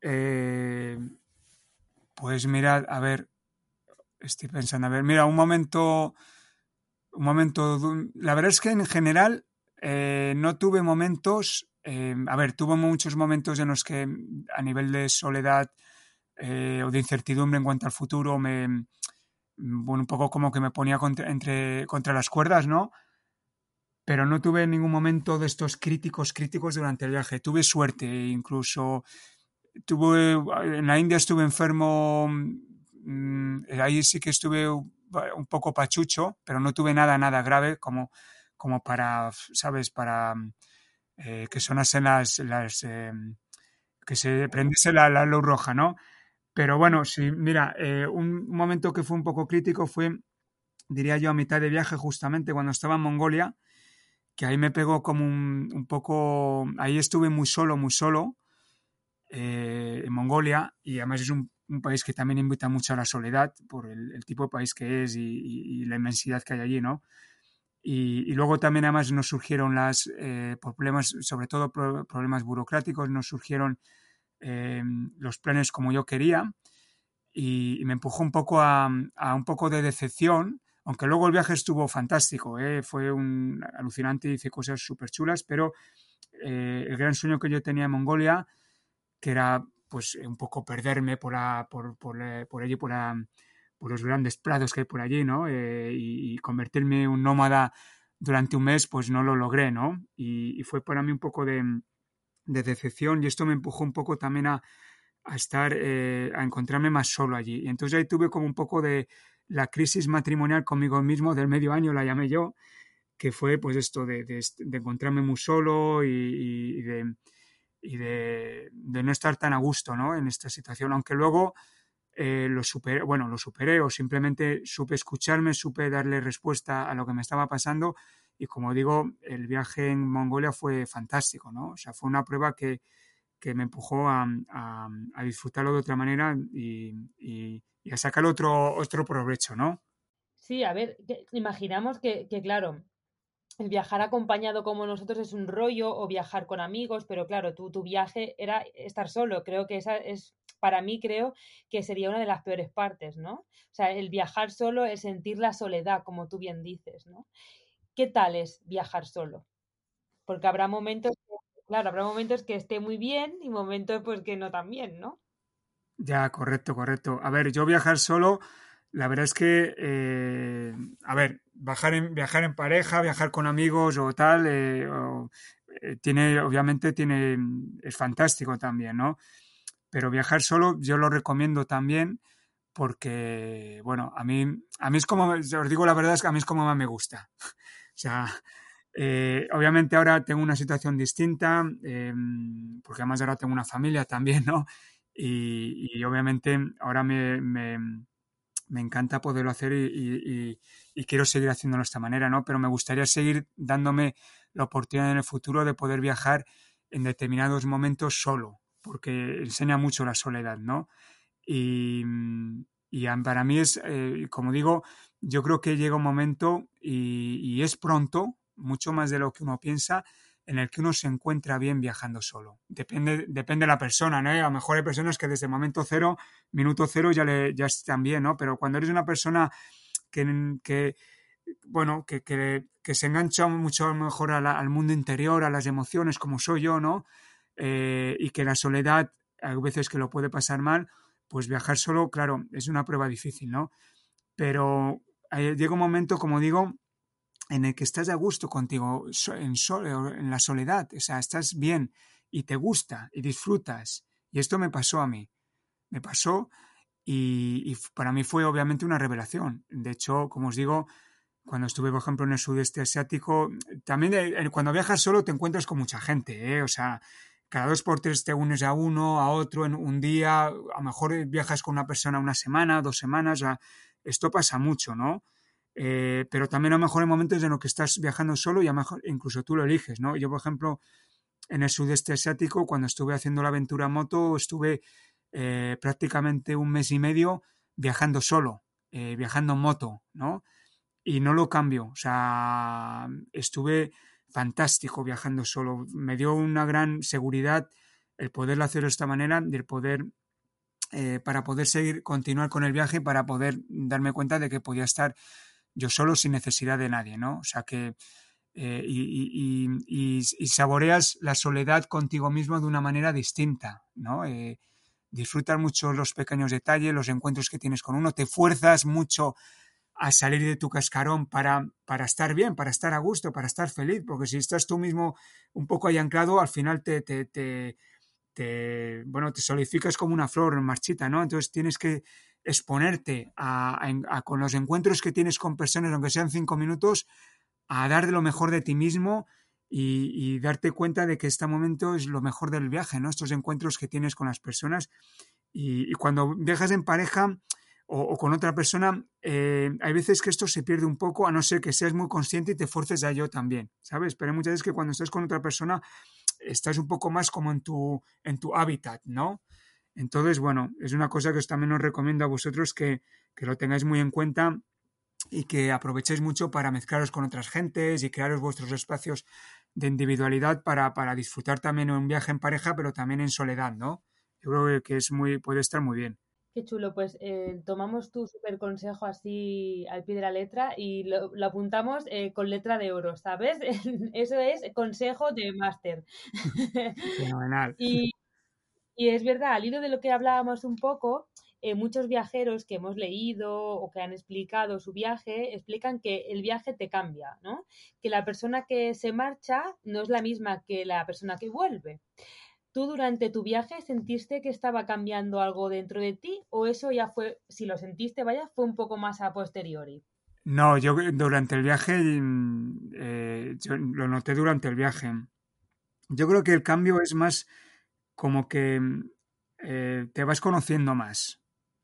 Eh, pues mirad, a ver, estoy pensando, a ver, mira, un momento, un momento, la verdad es que en general eh, no tuve momentos, eh, a ver, tuve muchos momentos en los que a nivel de soledad o de incertidumbre en cuanto al futuro me, bueno, un poco como que me ponía contra, entre, contra las cuerdas, ¿no? Pero no tuve ningún momento de estos críticos, críticos durante el viaje. Tuve suerte, incluso tuve, en la India estuve enfermo, mm, ahí sí que estuve un poco pachucho, pero no tuve nada, nada grave como, como para, ¿sabes? Para eh, que sonasen las, las eh, que se prendiese la, la, luz roja, ¿no? Pero bueno, sí, mira, eh, un momento que fue un poco crítico fue, diría yo, a mitad de viaje justamente cuando estaba en Mongolia, que ahí me pegó como un, un poco, ahí estuve muy solo, muy solo, eh, en Mongolia y además es un, país que también invita mucho a la soledad por el, tipo de país que es y, la inmensidad que hay allí, ¿no? Y, luego también además nos surgieron las eh, problemas, sobre todo problemas burocráticos, nos surgieron eh, los planes como yo quería y, me empujó un poco a, un poco de decepción, aunque luego el viaje estuvo fantástico, fue un alucinante, hice cosas súper chulas, pero el gran sueño que yo tenía en Mongolia que era pues un poco perderme por, por, por, allí, por, por, los grandes prados que hay por allí, ¿no? Eh, y, convertirme en un nómada durante un mes, pues no lo logré, ¿no? Y, fue para mí un poco de, decepción y esto me empujó un poco también a, estar, eh, a encontrarme más solo allí. Y entonces ahí tuve como un poco de la crisis matrimonial conmigo mismo del medio año, la llamé yo, que fue pues esto de, encontrarme muy solo y de y de, no estar tan a gusto ¿no? en esta situación, aunque luego eh, lo superé, bueno, lo superé o simplemente supe escucharme, supe darle respuesta a lo que me estaba pasando y como digo, el viaje en Mongolia fue fantástico, ¿no? O sea, fue una prueba que, que me empujó a, a, disfrutarlo de otra manera y, y, a sacar otro, otro provecho, ¿no? Sí, a ver, imaginamos que, que, claro, el viajar acompañado como nosotros es un rollo o viajar con amigos, pero claro, tu, tu viaje era estar solo. Creo que esa es para mí creo que sería una de las peores partes, ¿no? O sea, el viajar solo, el sentir la soledad, como tú bien dices, ¿no? ¿Qué tal es viajar solo? Porque habrá momentos, claro, habrá momentos que esté muy bien y momentos pues que no tan bien, ¿no? Ya, correcto, correcto. A ver, yo viajar solo, la verdad es que, eh, a ver, viajar en, viajar en pareja, viajar con amigos o tal, eh, eh, tiene, obviamente tiene, es fantástico también, ¿no? Pero viajar solo yo lo recomiendo también porque, bueno, a mí, a mí es como, os digo la verdad es que a mí es como más me gusta. o sea, obviamente ahora tengo una situación distinta, porque además ahora tengo una familia también, ¿no? Y, obviamente ahora me, me, me, encanta poderlo hacer y, y, quiero seguir haciéndolo de esta manera, ¿no? Pero me gustaría seguir dándome la oportunidad en el futuro de poder viajar en determinados momentos solo, porque enseña mucho la soledad, ¿no? Y, y para mí es, eh, como digo, yo creo que llega un momento y, es pronto, mucho más de lo que uno piensa, en el que uno se encuentra bien viajando solo. Depende, depende de la persona, ¿no? A lo mejor hay personas que desde momento cero, minuto cero, ya, le, ya están bien, ¿no? Pero cuando eres una persona que, bueno, que, que, que, se engancha mucho mejor al mundo interior, a las emociones, como soy yo, ¿no? Eh, y que la soledad, a veces que lo puede pasar mal, pues viajar solo, claro, es una prueba difícil, ¿no? Pero eh, llega un momento, como digo, en el que estás a gusto contigo, en, en la soledad, o sea, estás bien y te gusta y disfrutas. Y esto me pasó a mí. Me pasó y, para mí fue obviamente una revelación. De hecho, como os digo, cuando estuve, por ejemplo, en el sudeste asiático, también cuando viajas solo te encuentras con mucha gente, ¿eh? O sea, cada dos por tres te unes a uno, a otro en un día, a lo mejor viajas con una persona una semana, dos semanas, o esto pasa mucho, ¿no? Eh, pero también a lo mejor hay momentos en los que estás viajando solo y a lo mejor incluso tú lo eliges, ¿no? Yo, por ejemplo, en el sudeste asiático, cuando estuve haciendo la aventura moto, estuve eh, prácticamente un mes y medio viajando solo, eh, viajando en moto, ¿no? Y no lo cambio, o sea, estuve fantástico viajando solo, me dio una gran seguridad el poderlo hacer de esta manera, el poder para poder seguir, continuar con el viaje, para poder darme cuenta de que podía estar yo solo sin necesidad de nadie, ¿no? O sea que eh, y, saboreas la soledad contigo mismo de una manera distinta, ¿no? Eh, disfrutas mucho los pequeños detalles, los encuentros que tienes con uno, te fuerzas mucho a salir de tu cascarón para, para estar bien, para estar a gusto, para estar feliz, porque si estás tú mismo un poco ahí anclado, al final te, te, te, te bueno, te solidificas como una flor marchita, ¿no? Entonces tienes que exponerte a, con los encuentros que tienes con personas, aunque sean cinco minutos, a dar de lo mejor de ti mismo y, darte cuenta de que este momento es lo mejor del viaje, ¿no? Estos encuentros que tienes con las personas. Y, cuando viajas en pareja o, con otra persona, eh, hay veces que esto se pierde un poco, a no ser que seas muy consciente y te fuerces a ello también, ¿sabes? Pero hay muchas veces que cuando estás con otra persona, estás un poco más como en tu, en tu hábitat, ¿no? Entonces, bueno, es una cosa que os también os recomiendo a vosotros que, lo tengáis muy en cuenta y que aprovechéis mucho para mezclaros con otras gentes y crearos vuestros espacios de individualidad para, para disfrutar también un viaje en pareja, pero también en soledad, ¿no? Yo creo que es muy, puede estar muy bien. Qué chulo, pues eh, tomamos tu super consejo así al pie de la letra y lo, apuntamos eh, con letra de oro, ¿sabes? Eso es consejo de máster. Fenomenal. y, y es verdad, al hilo de lo que hablábamos un poco, eh, muchos viajeros que hemos leído o que han explicado su viaje explican que el viaje te cambia, ¿no? Que la persona que se marcha no es la misma que la persona que vuelve. ¿Tú durante tu viaje sentiste que estaba cambiando algo dentro de ti o eso ya fue, si lo sentiste, vaya, fue un poco más a posteriori? No, yo durante el viaje, mm, eh, yo lo noté durante el viaje. Yo creo que el cambio es más como que eh, te vas conociendo más.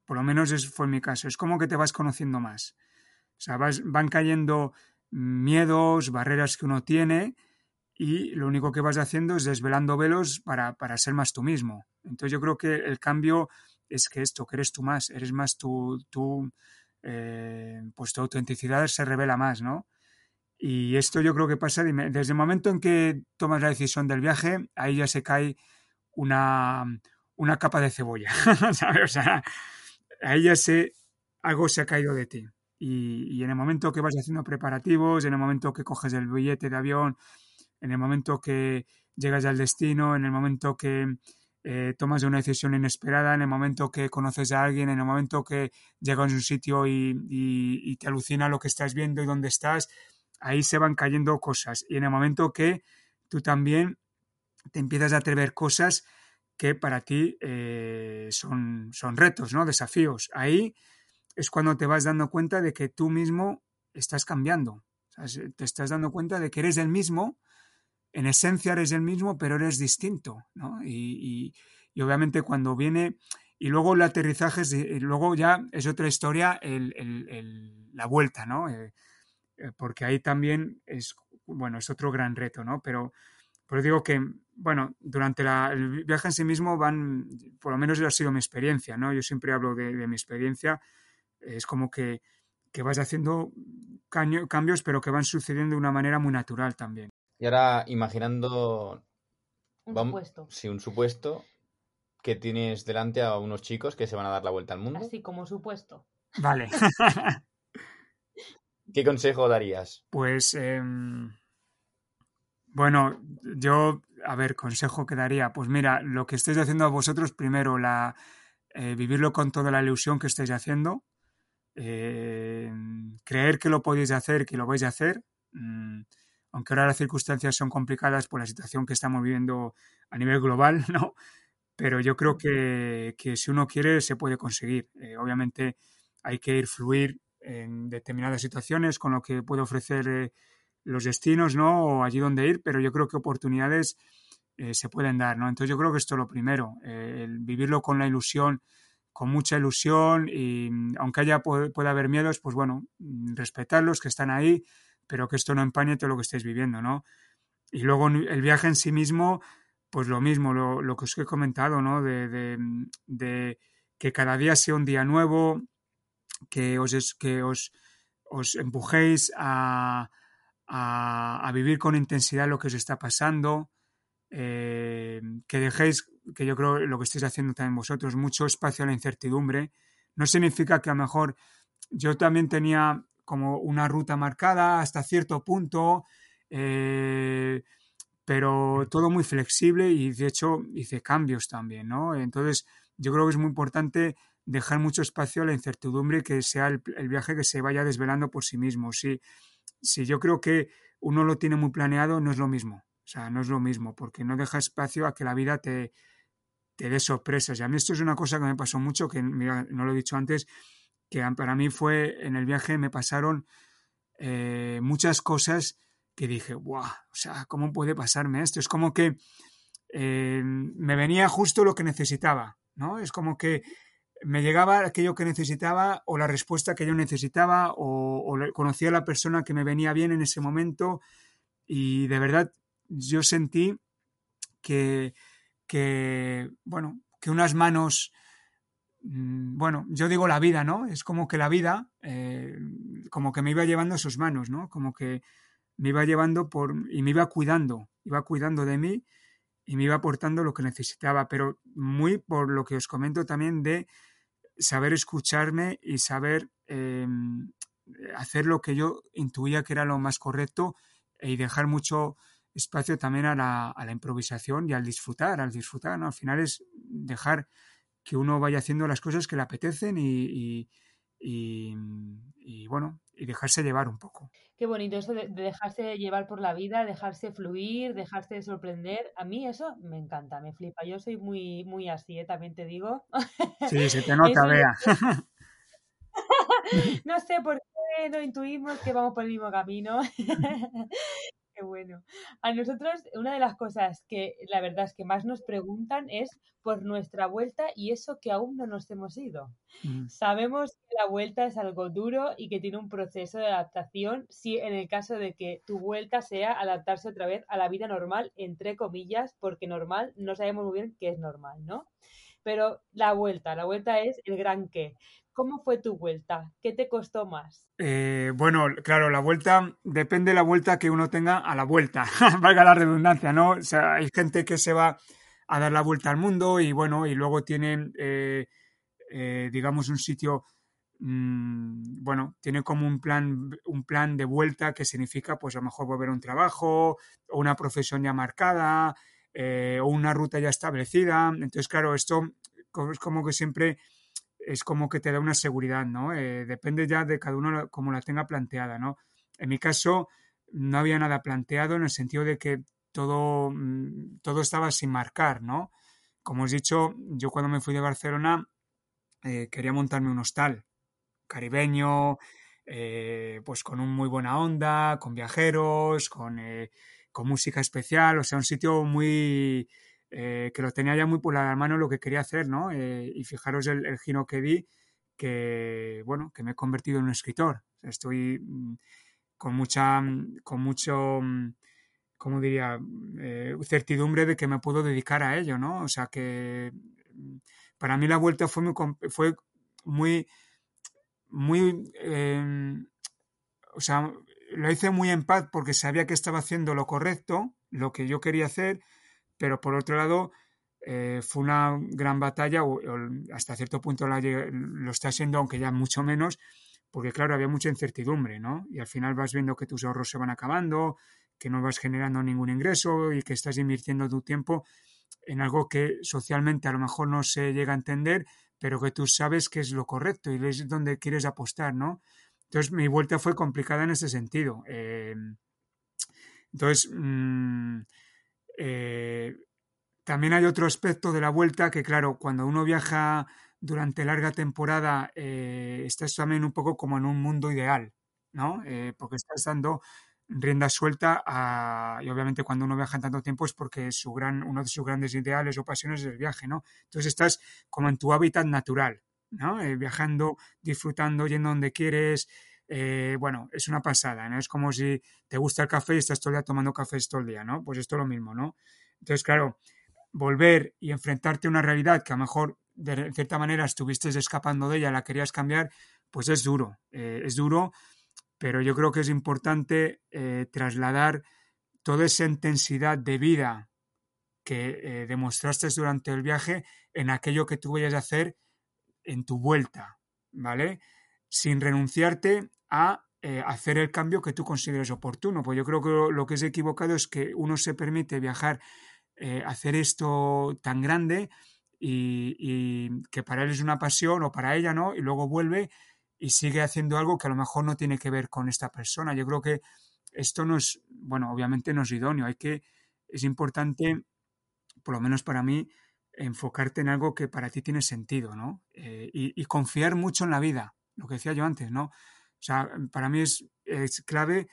Por lo menos ese fue mi caso. Es como que te vas conociendo más. O sea, van cayendo miedos, barreras que uno tiene y lo único que vas haciendo es desvelando velos para, para ser más tú mismo. Entonces yo creo que el cambio es que esto, que eres tú más, eres más tú eh, pues tu autenticidad se revela más, ¿no? Y esto yo creo que pasa desde el momento en que tomas la decisión del viaje, ahí ya se cae una, una capa de cebolla, ¿sabes? O sea, ahí ya sé, algo se ha caído de ti. Y, en el momento que vas haciendo preparativos, en el momento que coges el billete de avión, en el momento que llegas al destino, en el momento que eh, tomas una decisión inesperada, en el momento que conoces a alguien, en el momento que llegas a un sitio y, te alucina lo que estás viendo y dónde estás, ahí se van cayendo cosas. Y en el momento que tú también te empiezas a atrever cosas que para ti eh, son, son retos, ¿no? Desafíos. Ahí es cuando te vas dando cuenta de que tú mismo estás cambiando. te estás dando cuenta de que eres el mismo, en esencia eres el mismo, pero eres distinto, ¿no? Y, obviamente cuando viene, y luego el aterrizaje, y luego ya es otra historia la vuelta, ¿no? Eh, eh, porque ahí también es, bueno, es otro gran reto, ¿no? Pero, pero digo que, bueno, durante el viaje en sí mismo van, por lo menos ha sido mi experiencia, ¿no? Yo siempre hablo de, de mi experiencia es como que, vas haciendo cambios, pero que van sucediendo de una manera muy natural también. Y ahora imaginando... Un supuesto. Sí, un supuesto que tienes delante a unos chicos que se van a dar la vuelta al mundo. Así como supuesto. Vale. ¿Qué consejo darías? Pues, em, bueno, yo, a ver, consejo que daría. Pues mira, lo que estáis haciendo vosotros, primero, la, eh, vivirlo con toda la ilusión que estáis haciendo, eh, creer que lo podéis hacer, que lo vais a hacer, mm, aunque ahora las circunstancias son complicadas por la situación que estamos viviendo a nivel global, ¿no? Pero yo creo que, si uno quiere se puede conseguir. Eh, obviamente hay que ir fluir en determinadas situaciones con lo que puede ofrecer los destinos, ¿no? O allí donde ir, pero yo creo que oportunidades se pueden dar, ¿no? Entonces yo creo que esto es lo primero, el vivirlo con la ilusión con mucha ilusión y mm, aunque haya puede, haber miedos, pues bueno, mm, respetarlos que están ahí, pero que esto no empañe todo lo que estáis viviendo, ¿no? Y luego el viaje en sí mismo, pues lo mismo, lo, que os he comentado, ¿no? De, mm, de, que cada día sea un día nuevo, que os, que os, os empujéis a, a, vivir con intensidad lo que os está pasando, eh, que dejéis, que yo creo lo que estáis haciendo también vosotros, mucho espacio a la incertidumbre. No significa que a lo mejor yo también tenía como una ruta marcada hasta cierto punto, eh, pero todo muy flexible y de hecho hice cambios también, ¿no? Entonces yo creo que es muy importante dejar mucho espacio a la incertidumbre y que sea el, viaje que se vaya desvelando por sí mismo. Si, si yo creo que uno lo tiene muy planeado, no es lo mismo. O sea, no es lo mismo, porque no deja espacio a que la vida te, te dé sorpresas. Y a mí esto es una cosa que me pasó mucho, que no lo he dicho antes, que para mí fue en el viaje me pasaron eh, muchas cosas que dije, ¡guau! O sea, ¿cómo puede pasarme esto? Es como que eh, me venía justo lo que necesitaba, ¿no? Es como que me llegaba aquello que necesitaba o la respuesta que yo necesitaba o, o conocía la persona que me venía bien en ese momento y de verdad yo sentí que, que, bueno, que unas manos, mm, bueno, yo digo la vida, ¿no? Es como que la vida, eh, como que me iba llevando a sus manos, ¿no? Como que me iba llevando por, y me iba cuidando, iba cuidando de mí y me iba aportando lo que necesitaba, pero muy por lo que os comento también de saber escucharme y saber em, hacer lo que yo intuía que era lo más correcto y dejar mucho espacio también a la, a la, improvisación y al disfrutar, al disfrutar, ¿no? Al final es dejar que uno vaya haciendo las cosas que le apetecen y, y, bueno, y dejarse llevar un poco. Qué bonito eso de, dejarse llevar por la vida, dejarse fluir, dejarse sorprender. A mí eso me encanta, me flipa. Yo soy muy, muy así, ¿eh? también te digo. Sí, se te nota, vea. no sé por qué no intuimos que vamos por el mismo camino. Qué bueno. A nosotros, una de las cosas que la verdad es que más nos preguntan es por nuestra vuelta y eso que aún no nos hemos ido. Mm. Sabemos que la vuelta es algo duro y que tiene un proceso de adaptación, si en el caso de que tu vuelta sea adaptarse otra vez a la vida normal, entre comillas, porque normal no sabemos muy bien qué es normal, ¿no? Pero la vuelta, la vuelta es el gran qué. ¿Cómo fue tu vuelta? ¿Qué te costó más? Eh, bueno, claro, la vuelta depende de la vuelta que uno tenga a la vuelta, valga la redundancia, ¿no? O sea, hay gente que se va a dar la vuelta al mundo y bueno, y luego tiene, eh, eh, digamos, un sitio, mm, bueno, tiene como un plan, un plan de vuelta que significa, pues a lo mejor volver a un trabajo o una profesión ya marcada eh, o una ruta ya establecida. Entonces, claro, esto es como que siempre es como que te da una seguridad, ¿no? depende ya de cada uno como la tenga planteada, ¿no? En mi caso, no había nada planteado en el sentido de que todo, mm, todo estaba sin marcar, ¿no? Como os he dicho, yo cuando me fui de Barcelona eh, quería montarme un hostal caribeño, eh, pues con un muy buena onda, con viajeros, con, eh, con música especial, o sea, un sitio muy que lo tenía ya muy por la mano lo que quería hacer, ¿no? y fijaros el, giro que di, que bueno, que me he convertido en un escritor. estoy mm, con mucha, con mucho como diría, eh, certidumbre de que me puedo dedicar a ello, ¿no? O sea que mm, para mí la vuelta fue muy, fue muy, muy, em, o sea, lo hice muy en paz porque sabía que estaba haciendo lo correcto, lo que yo quería hacer, pero por otro lado eh, fue una gran batalla, hasta cierto punto lo está siendo, aunque ya mucho menos, porque claro, había mucha incertidumbre, ¿no? Y al final vas viendo que tus ahorros se van acabando, que no vas generando ningún ingreso y que estás invirtiendo tu tiempo en algo que socialmente a lo mejor no se llega a entender, pero que tú sabes que es lo correcto y es donde quieres apostar, ¿no? Entonces mi vuelta fue complicada en ese sentido. Em, entonces, mm, eh, también hay otro aspecto de la vuelta que, claro, cuando uno viaja durante larga temporada, eh, estás también un poco como en un mundo ideal, ¿no? Eh, porque estás dando rienda suelta a, y obviamente cuando uno viaja en tanto tiempo es porque su gran, uno de sus grandes ideales o pasiones es el viaje, ¿no? Entonces estás como en tu hábitat natural, ¿no? Viajando, disfrutando, yendo donde quieres, eh, bueno, es una pasada, ¿no? Es como si te gusta el café y estás todo el día tomando café todo el día, ¿no? Pues esto es lo mismo, ¿no? Entonces, claro, volver y enfrentarte a una realidad que a lo mejor de cierta manera estuviste escapando de ella, la querías cambiar, pues es duro, eh, es duro pero yo creo que es importante eh, trasladar toda esa intensidad de vida que eh, demostraste durante el viaje en aquello que tú vayas a hacer en tu vuelta, ¿vale? Sin renunciarte a eh, hacer el cambio que tú consideres oportuno. Pues yo creo que lo, que es equivocado es que uno se permite viajar, hacer esto tan grande y, y, que para él es una pasión o para ella, ¿no? Y luego vuelve y sigue haciendo algo que a lo mejor no tiene que ver con esta persona. Yo creo que esto no es, bueno, obviamente no es idóneo, hay que, es importante, por lo menos para mí, enfocarte en algo que para ti tiene sentido, ¿no? Eh, y, confiar mucho en la vida, lo que decía yo antes, ¿no? O sea, para mí es, es clave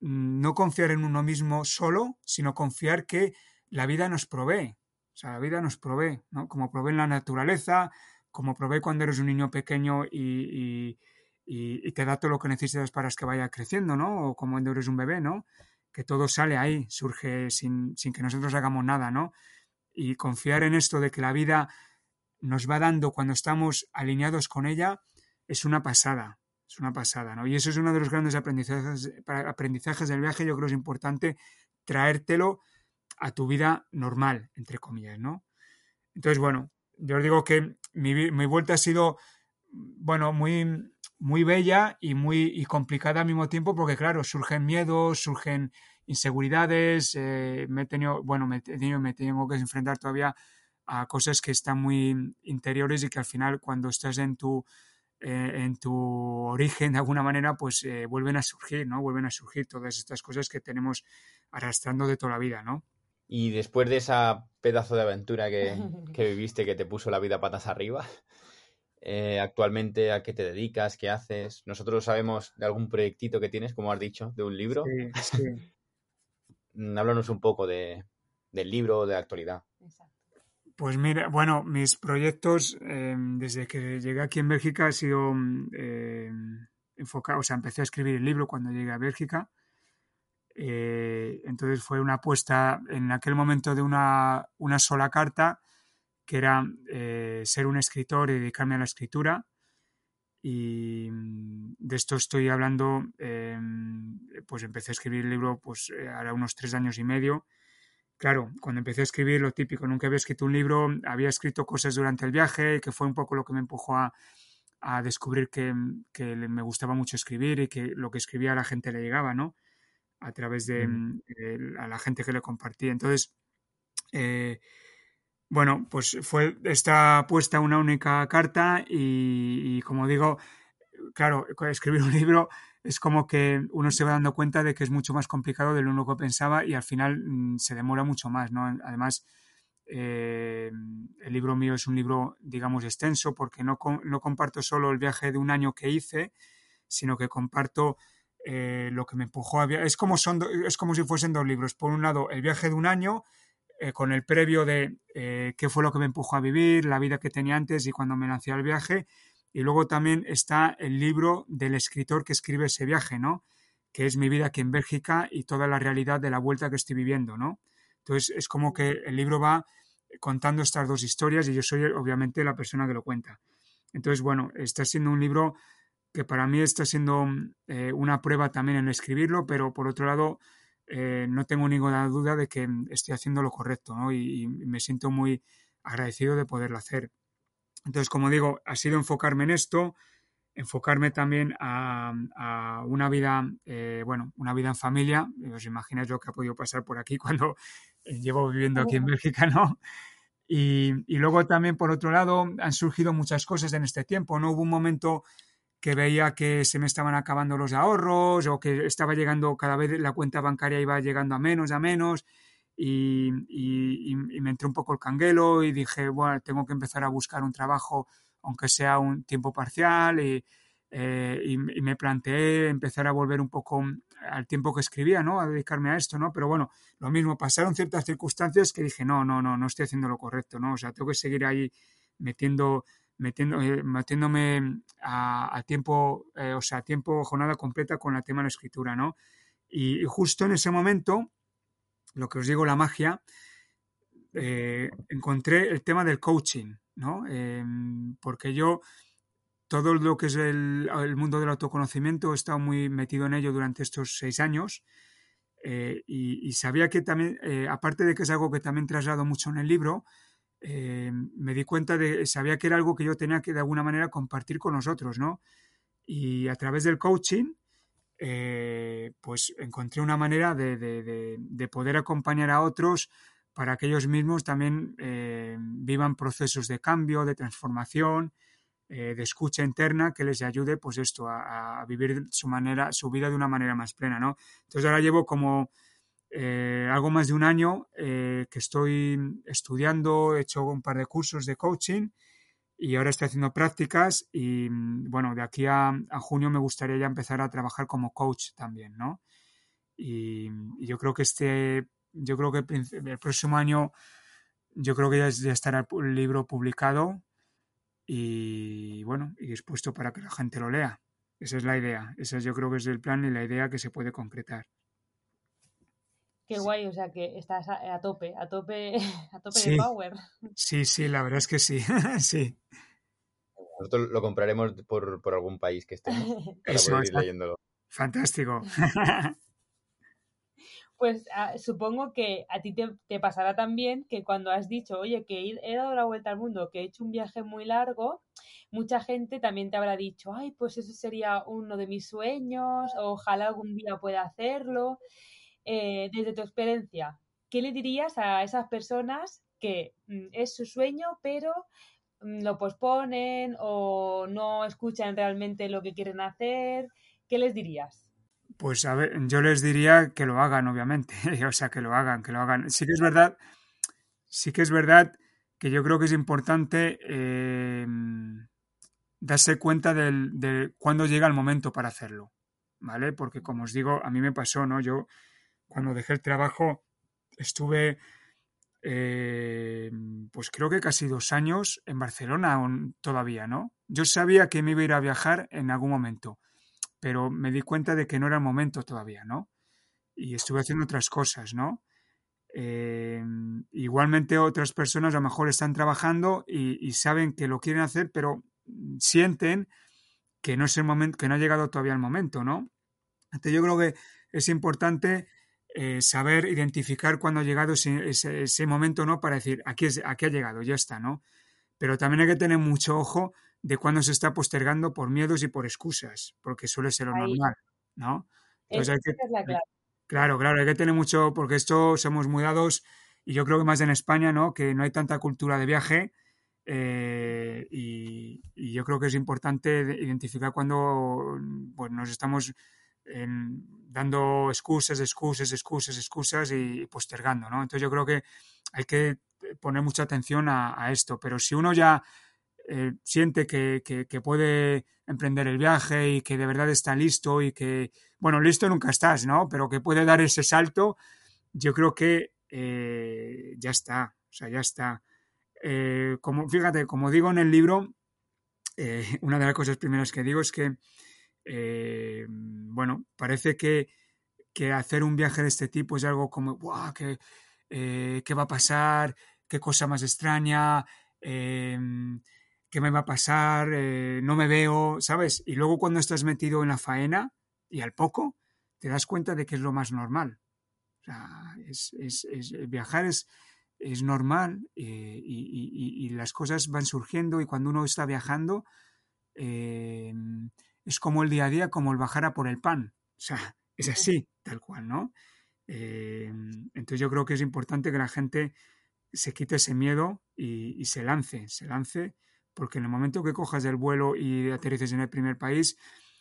mm, no confiar en uno mismo solo, sino confiar que la vida nos provee. O sea, la vida nos provee, ¿no? Como provee en la naturaleza, como probé cuando eres un niño pequeño y, te da todo lo que necesitas para que vaya creciendo, ¿no? O como cuando eres un bebé, ¿no? Que todo sale ahí, surge sin, que nosotros hagamos nada, ¿no? Y confiar en esto de que la vida nos va dando cuando estamos alineados con ella es una pasada, es una pasada, ¿no? Y eso es uno de los grandes aprendizajes, aprendizajes del viaje, yo creo que es importante traértelo a tu vida normal, entre comillas, ¿no? Entonces, bueno, yo os digo que mi, vuelta ha sido, bueno, muy, muy bella y muy complicada al mismo tiempo porque, claro, surgen miedos, surgen inseguridades, eh, me he tenido, bueno, me, tengo que enfrentar todavía a cosas que están muy interiores y que al final cuando estás en tu, eh, en tu origen de alguna manera, pues eh, vuelven a surgir, ¿no? Vuelven a surgir todas estas cosas que tenemos arrastrando de toda la vida, ¿no? Y después de esa pedazo de aventura que, viviste que te puso la vida patas arriba, eh, actualmente a qué te dedicas, qué haces. Nosotros sabemos de algún proyectito que tienes, como has dicho, de un libro. Sí, sí. Mm, háblanos un poco de, del libro, de actualidad. Pues mira, bueno, mis proyectos em, desde que llegué aquí en Bélgica ha sido eh, o sea, empecé a escribir el libro cuando llegué a Bélgica eh, entonces fue una apuesta en aquel momento de una, una sola carta, que era eh, ser un escritor y dedicarme a la escritura. Y mm, de esto estoy hablando, em, pues empecé a escribir el libro pues ahora unos tres años y medio, claro, cuando empecé a escribir lo típico, nunca había escrito un libro, había escrito cosas durante el viaje, que fue un poco lo que me empujó a, descubrir que, me gustaba mucho escribir y que lo que escribía a la gente le llegaba, ¿no? A través de a la gente que le compartía. Entonces, eh, bueno, pues fue esta puesta una única carta y, como digo, claro, escribir un libro es como que uno se va dando cuenta de que es mucho más complicado de lo que pensaba y al final mm, se demora mucho más, ¿no? Además, eh, el libro mío es un libro, digamos, extenso porque no, no, comparto solo el viaje de un año que hice, sino que comparto eh, lo que me empujó a viajar. Es como, es como si fuesen dos libros. Por un lado, el viaje de un año eh, con el previo de qué fue lo que me empujó a vivir, la vida que tenía antes y cuando me lancé al viaje y luego también está el libro del escritor que escribe ese viaje, ¿no? Que es mi vida aquí en Bélgica y toda la realidad de la vuelta que estoy viviendo, ¿no? Entonces es como que el libro va contando estas dos historias y yo soy obviamente la persona que lo cuenta. Entonces, bueno, está siendo un libro que para mí está siendo eh, una prueba también en escribirlo, pero por otro lado, eh, no tengo ninguna duda de que estoy haciendo lo correcto, ¿no? y me siento muy agradecido de poderlo hacer. Entonces, como digo, ha sido enfocarme en esto, enfocarme también a, una vida, eh, bueno, una vida en familia. Os imagináis lo que ha podido pasar por aquí cuando eh, llevo viviendo aquí en Bélgica, ¿no? Y, luego también, por otro lado, han surgido muchas cosas en este tiempo, ¿no? Hubo un momento que veía que se me estaban acabando los ahorros o que estaba llegando cada vez la cuenta bancaria iba llegando a menos, a menos y, me entré un poco el canguelo y dije, bueno, tengo que empezar a buscar un trabajo, aunque sea un tiempo parcial, y, eh, me planteé empezar a volver un poco al tiempo que escribía, ¿no? A dedicarme a esto, ¿no? Pero bueno, lo mismo, pasaron ciertas circunstancias que dije, no, no, no, no estoy haciendo lo correcto, ¿no? O sea, tengo que seguir ahí metiendo, metiendo, eh, metiéndome a, tiempo, eh, o sea, a tiempo, jornada completa con el tema de la escritura, ¿no? y justo en ese momento, lo que os digo, la magia, eh, encontré el tema del coaching, ¿no? Em, porque yo todo lo que es el, mundo del autoconocimiento he estado muy metido en ello durante estos seis años eh, y, sabía que también, eh, aparte de que es algo que también traslado mucho en el libro, me di cuenta de, sabía que era algo que yo tenía que de alguna manera compartir con nosotros, ¿no? Y a través del coaching, eh, pues encontré una manera de, poder acompañar a otros para que ellos mismos también eh, vivan procesos de cambio, de transformación, eh, de escucha interna que les ayude, pues esto, a, vivir su manera, su vida de una manera más plena, ¿no? Entonces ahora llevo como algo más de un año que estoy estudiando, he hecho un par de cursos de coaching y ahora estoy haciendo prácticas y mm, bueno, de aquí a, junio me gustaría ya empezar a trabajar como coach también, ¿no? Y, yo creo que este, yo creo que el próximo año, yo creo que ya, ya estará el libro publicado y bueno, y dispuesto para que la gente lo lea. Esa es la idea, esa yo creo que es el plan y la idea que se puede concretar. Qué guay, o sea que estás a, tope, a tope, a tope de power. Sí, sí, la verdad es que sí, sí. Nosotros lo compraremos por, algún país que estemos para poder ir leyéndolo. Fantástico. Pues ah, supongo que a ti te, pasará también que cuando has dicho, oye, que he, dado la vuelta al mundo, que he hecho un viaje muy largo, mucha gente también te habrá dicho, ay, pues eso sería uno de mis sueños, ojalá algún día pueda hacerlo. Eh, desde tu experiencia, ¿qué le dirías a esas personas que mm, es su sueño, pero mm, lo posponen o no escuchan realmente lo que quieren hacer? ¿Qué les dirías? Pues a ver, yo les diría que lo hagan, obviamente, o sea, que lo hagan, que lo hagan. Sí que es verdad, sí que es verdad que yo creo que es importante eh, darse cuenta de cuándo llega el momento para hacerlo, ¿vale? Porque como os digo, a mí me pasó, ¿no? Yo cuando dejé el trabajo estuve, eh, pues creo que casi dos años en Barcelona todavía, ¿no? Yo sabía que me iba a ir a viajar en algún momento, pero me di cuenta de que no era el momento todavía, ¿no? Y estuve haciendo otras cosas, ¿no? Eh, igualmente otras personas a lo mejor están trabajando y, y, saben que lo quieren hacer, pero sienten que no es el momento, que no ha llegado todavía el momento, ¿no? Entonces yo creo que es importante eh, saber identificar cuándo ha llegado ese, ese, momento, ¿no? Para decir, aquí, es, aquí ha llegado, ya está, ¿no? Pero también hay que tener mucho ojo de cuándo se está postergando por miedos y por excusas, porque suele ser lo normal, ¿no? Entonces hay que, Claro, claro, hay que tener mucho, porque esto somos muy dados, y yo creo que más en España, ¿no? Que no hay tanta cultura de viaje, eh, y, yo creo que es importante identificar cuando pues, nos estamos dando excusas, excusas, excusas, excusas y postergando, ¿no? Entonces yo creo que hay que poner mucha atención a, esto, pero si uno ya eh, siente que, puede emprender el viaje y que de verdad está listo y que, bueno, listo nunca estás, ¿no? Pero que puede dar ese salto, yo creo que eh, ya está, o sea, ya está. Eh, como, fíjate, como digo en el libro, una de las cosas primeras que digo es que eh, bueno, parece que, hacer un viaje de este tipo es algo como, ¡guau! ¿qué, eh, ¿Qué va a pasar? ¿Qué cosa más extraña? Eh, ¿Qué me va a pasar? no me veo, ¿sabes? Y luego cuando estás metido en la faena y al poco, te das cuenta de que es lo más normal. O sea, es, viajar es, es normal y, las cosas van surgiendo y cuando uno está viajando, es como el día a día, como el bajar a por el pan. O sea, es así, tal cual, ¿no? Eh, entonces yo creo que es importante que la gente se quite ese miedo y, se lance, se lance, porque en el momento que cojas el vuelo y aterrices en el primer país,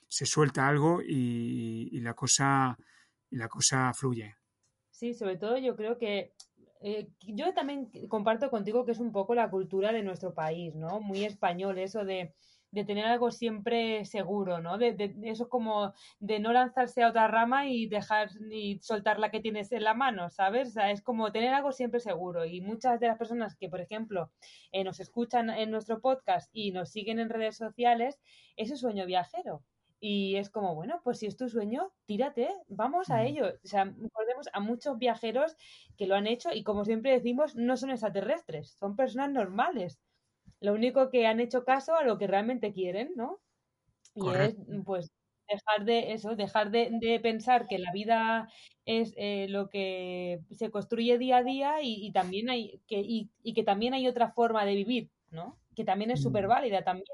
se suelta algo y, la cosa y la cosa fluye. Sí, sobre todo yo creo que eh, yo también comparto contigo que es un poco la cultura de nuestro país, ¿no? Muy español, eso de de tener algo siempre seguro, ¿no? De, de, eso como de no lanzarse a otra rama y dejar y soltar la que tienes en la mano, ¿sabes? O sea, es como tener algo siempre seguro. Y muchas de las personas que, por ejemplo, eh, nos escuchan en nuestro podcast y nos siguen en redes sociales, es un sueño viajero. Y es como, bueno, pues si es tu sueño, tírate, vamos a ello. O sea, recordemos a muchos viajeros que lo han hecho y como siempre decimos, no son extraterrestres, son personas normales lo único que han hecho caso a lo que realmente quieren, ¿no? Y es, pues, dejar de eso, dejar de, pensar que la vida es eh, lo que se construye día a día y, también hay que, y, que también hay otra forma de vivir, ¿no? Que también es súper mm. válida también.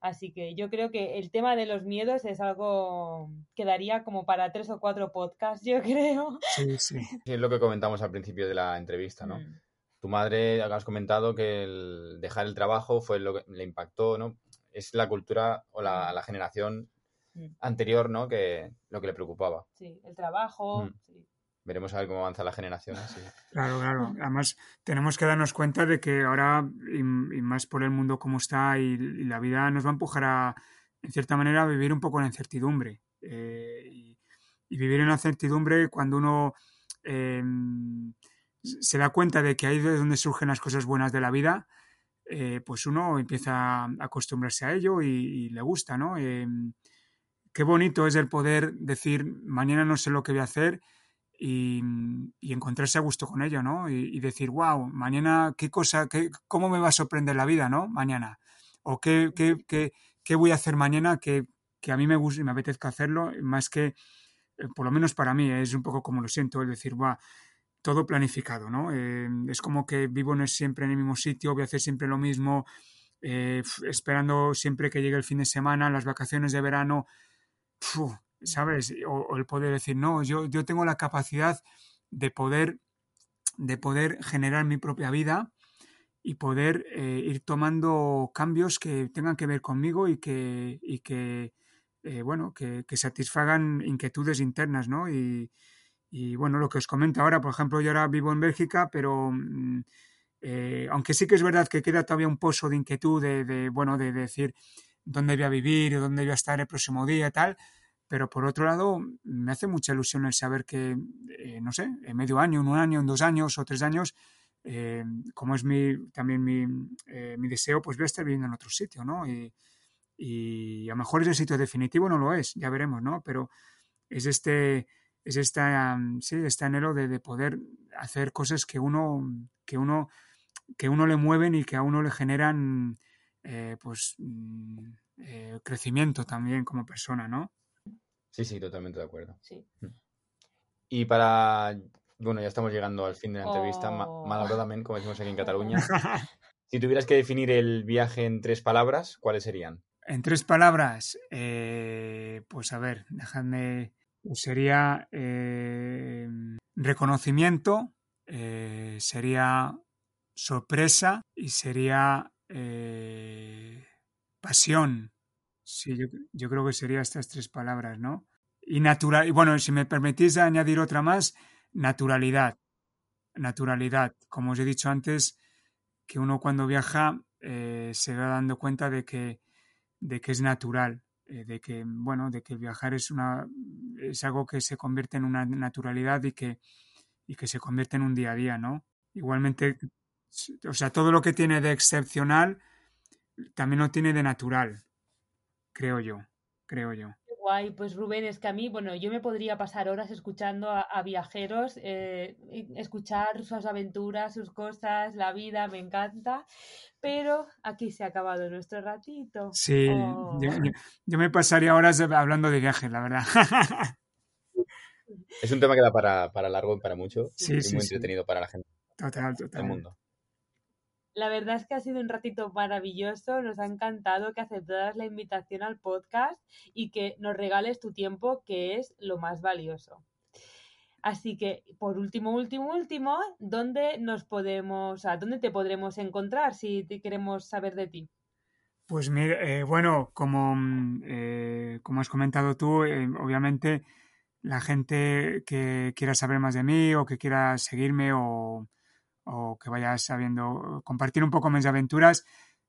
Así que yo creo que el tema de los miedos es algo que daría como para tres o cuatro podcasts, yo creo. Sí, sí. Es lo que comentamos al principio de la entrevista, ¿no? Mm tu madre, has comentado que el dejar el trabajo fue lo que le impactó, ¿no? Es la cultura o la, la generación mm. anterior, ¿no? Que lo que le preocupaba. Sí, el trabajo. Mm. Veremos a ver cómo avanza la generación. Claro, claro. Además, tenemos que darnos cuenta de que ahora, y, más por el mundo como está, y, la vida nos va a empujar a, en cierta manera, a vivir un poco en incertidumbre. Eh, y, vivir en la incertidumbre cuando uno em, se da cuenta de que ahí es donde surgen las cosas buenas de la vida, eh, pues uno empieza a acostumbrarse a ello y, le gusta, ¿no? Eh, qué bonito es el poder decir, mañana no sé lo que voy a hacer y, encontrarse a gusto con ello, ¿no? Y, decir, wow, mañana qué cosa, qué, cómo me va a sorprender la vida, ¿no? Mañana. O qué, qué, qué, qué voy a hacer mañana que, que, a mí me gusta y me apetezca hacerlo, más que, eh, por lo menos para mí, es un poco como lo siento, es decir, wow, todo planificado, ¿no? Eh, es como que vivo no es siempre en el mismo sitio, voy a hacer siempre lo mismo, eh, esperando siempre que llegue el fin de semana, las vacaciones de verano, ¿sabes? O, el poder decir, no, yo, yo tengo la capacidad de poder, de poder generar mi propia vida y poder eh, ir tomando cambios que tengan que ver conmigo y que, y que bueno, que, que, satisfagan inquietudes internas, ¿no? Y, y bueno, lo que os comento ahora, por ejemplo, yo ahora vivo en Bélgica, pero mm, eh, aunque sí que es verdad que queda todavía un pozo de inquietud de, bueno, de, decir dónde voy a vivir, dónde voy a estar el próximo día y tal, pero por otro lado me hace mucha ilusión el saber que, eh, no sé, en medio año, en un año, en dos años o tres años, eh, como es mi, también mi, mi, deseo, pues voy a estar viviendo en otro sitio, ¿no? Y, y a lo mejor ese sitio definitivo no lo es, ya veremos, ¿no? Pero es este es esta, sí, este anhelo de, poder hacer cosas que uno, que uno, que uno le mueven y que a uno le generan eh, pues mm, eh, crecimiento también como persona, ¿no? Sí, sí, totalmente de acuerdo. Sí. Mm. Y para... Bueno, ya estamos llegando al fin de la entrevista, Oh. como decimos aquí en Cataluña. Si tuvieras que definir el viaje en tres palabras, ¿cuáles serían? En tres palabras, eh, pues a ver, dejadme. Sería eh, reconocimiento, eh, sería sorpresa y sería eh, pasión. Sí, yo, yo creo que serían estas tres palabras, ¿no? Y natural, y bueno, si me permitís añadir otra más, naturalidad. Naturalidad. Como os he dicho antes, que uno cuando viaja eh, se va dando cuenta de que, de que es natural, eh, de que, bueno, de que viajar es una es algo que se convierte en una naturalidad y que, y que se convierte en un día a día, ¿no? Igualmente, o sea, todo lo que tiene de excepcional también lo tiene de natural, creo yo, creo yo. Guay, pues Rubén, es que a mí, bueno, yo me podría pasar horas escuchando a, a viajeros, eh, escuchar sus aventuras, sus cosas, la vida, me encanta, pero aquí se ha acabado nuestro ratito. Sí, Oh. yo, yo- yo me pasaría horas hablando de viajes, la verdad. Es un tema que da para, para largo y para mucho. Sí, y sí, muy sí. entretenido para la gente Total, del total. mundo. La verdad es que ha sido un ratito maravilloso, nos ha encantado que aceptaras la invitación al podcast y que nos regales tu tiempo, que es lo más valioso. Así que, por último, último, último, ¿dónde nos podemos, sea, dónde te podremos encontrar si te queremos saber de ti? Pues mira, eh, bueno, como, mm, eh, como has comentado tú, eh, obviamente la gente que quiera saber más de mí o que quiera seguirme o, o que vaya sabiendo compartir un poco mis aventuras,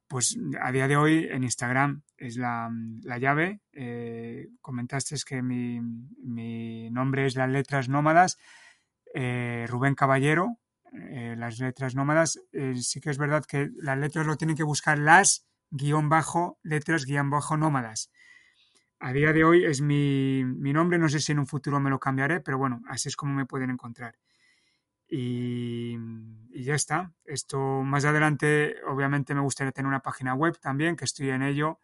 pues a día de hoy en Instagram es la, la llave. Eh, comentaste que mi, mi nombre es las letras nómadas, eh, Rubén Caballero, eh, las letras nómadas. Eh, sí que es verdad que las letras lo tienen que buscar las guion bajo, letras guion bajo nómadas. A día de hoy es mi, mi nombre, no sé si en un futuro me lo cambiaré, pero bueno, así es como me pueden encontrar. Y, y ya está. Esto más adelante, obviamente, me gustaría tener una página web también, que estoy en ello.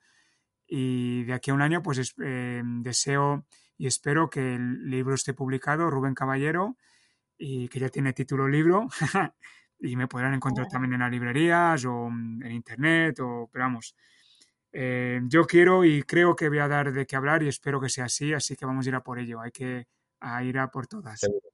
Y de aquí a un año, pues es- eh, deseo y espero que el libro esté publicado, Rubén Caballero, y que ya tiene título libro. y me podrán encontrar también en las librerías o en internet, o, pero vamos. eh, yo quiero y creo que voy a dar de qué hablar y espero que sea así, así que vamos a ir a por ello. Hay que a ir a por todas. Seguro.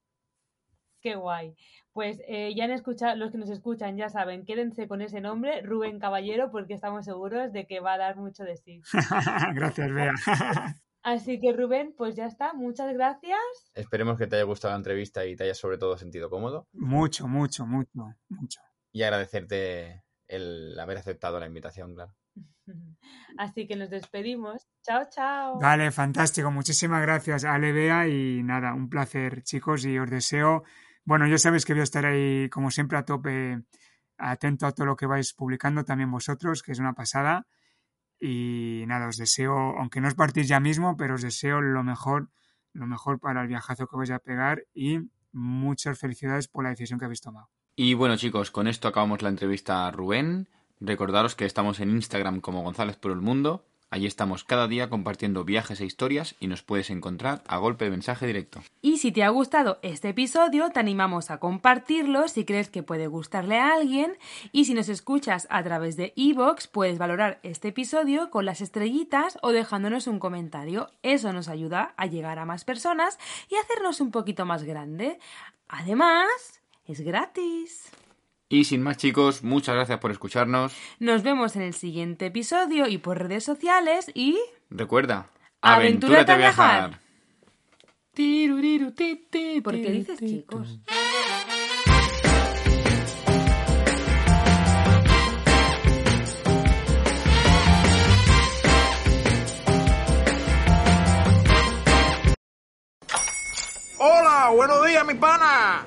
Qué guay. Pues eh, ya han escuchado, los que nos escuchan ya saben, quédense con ese nombre, Rubén Caballero, porque estamos seguros de que va a dar mucho de sí. Gracias, Bea. Así que Rubén, pues ya está, muchas gracias. Esperemos que te haya gustado la entrevista y te hayas sobre todo sentido cómodo. mucho, mucho, mucho, mucho. Y agradecerte el haber aceptado la invitación, claro. Así que nos despedimos. Chao, chao. Vale, fantástico. Muchísimas gracias, Ale, Bea, y nada, un placer, chicos, y os deseo. Bueno, ya sabéis que voy a estar ahí, como siempre, a tope, atento a todo lo que vais publicando, también vosotros, que es una pasada. Y nada, os deseo, aunque no os partís ya mismo, pero os deseo lo mejor, lo mejor para el viajazo que vais a pegar y muchas felicidades por la decisión que habéis tomado. Y bueno, chicos, con esto acabamos la entrevista a Rubén. Recordaros que estamos en Instagram como González por el Mundo. Allí estamos cada día compartiendo viajes e historias y nos puedes encontrar a golpe de mensaje directo. Y si te ha gustado este episodio, te animamos a compartirlo si crees que puede gustarle a alguien. Y si nos escuchas a través de iVoox, puedes valorar este episodio con las estrellitas o dejándonos un comentario. Eso nos ayuda a llegar a más personas y hacernos un poquito más grande. Además, es gratis. Y sin más, chicos, muchas gracias por escucharnos. Nos vemos en el siguiente episodio y por redes sociales y... Recuerda, Aventúrate a viajar. Ti, ¿Por qué dices chicos? Hola, buenos días, mi pana.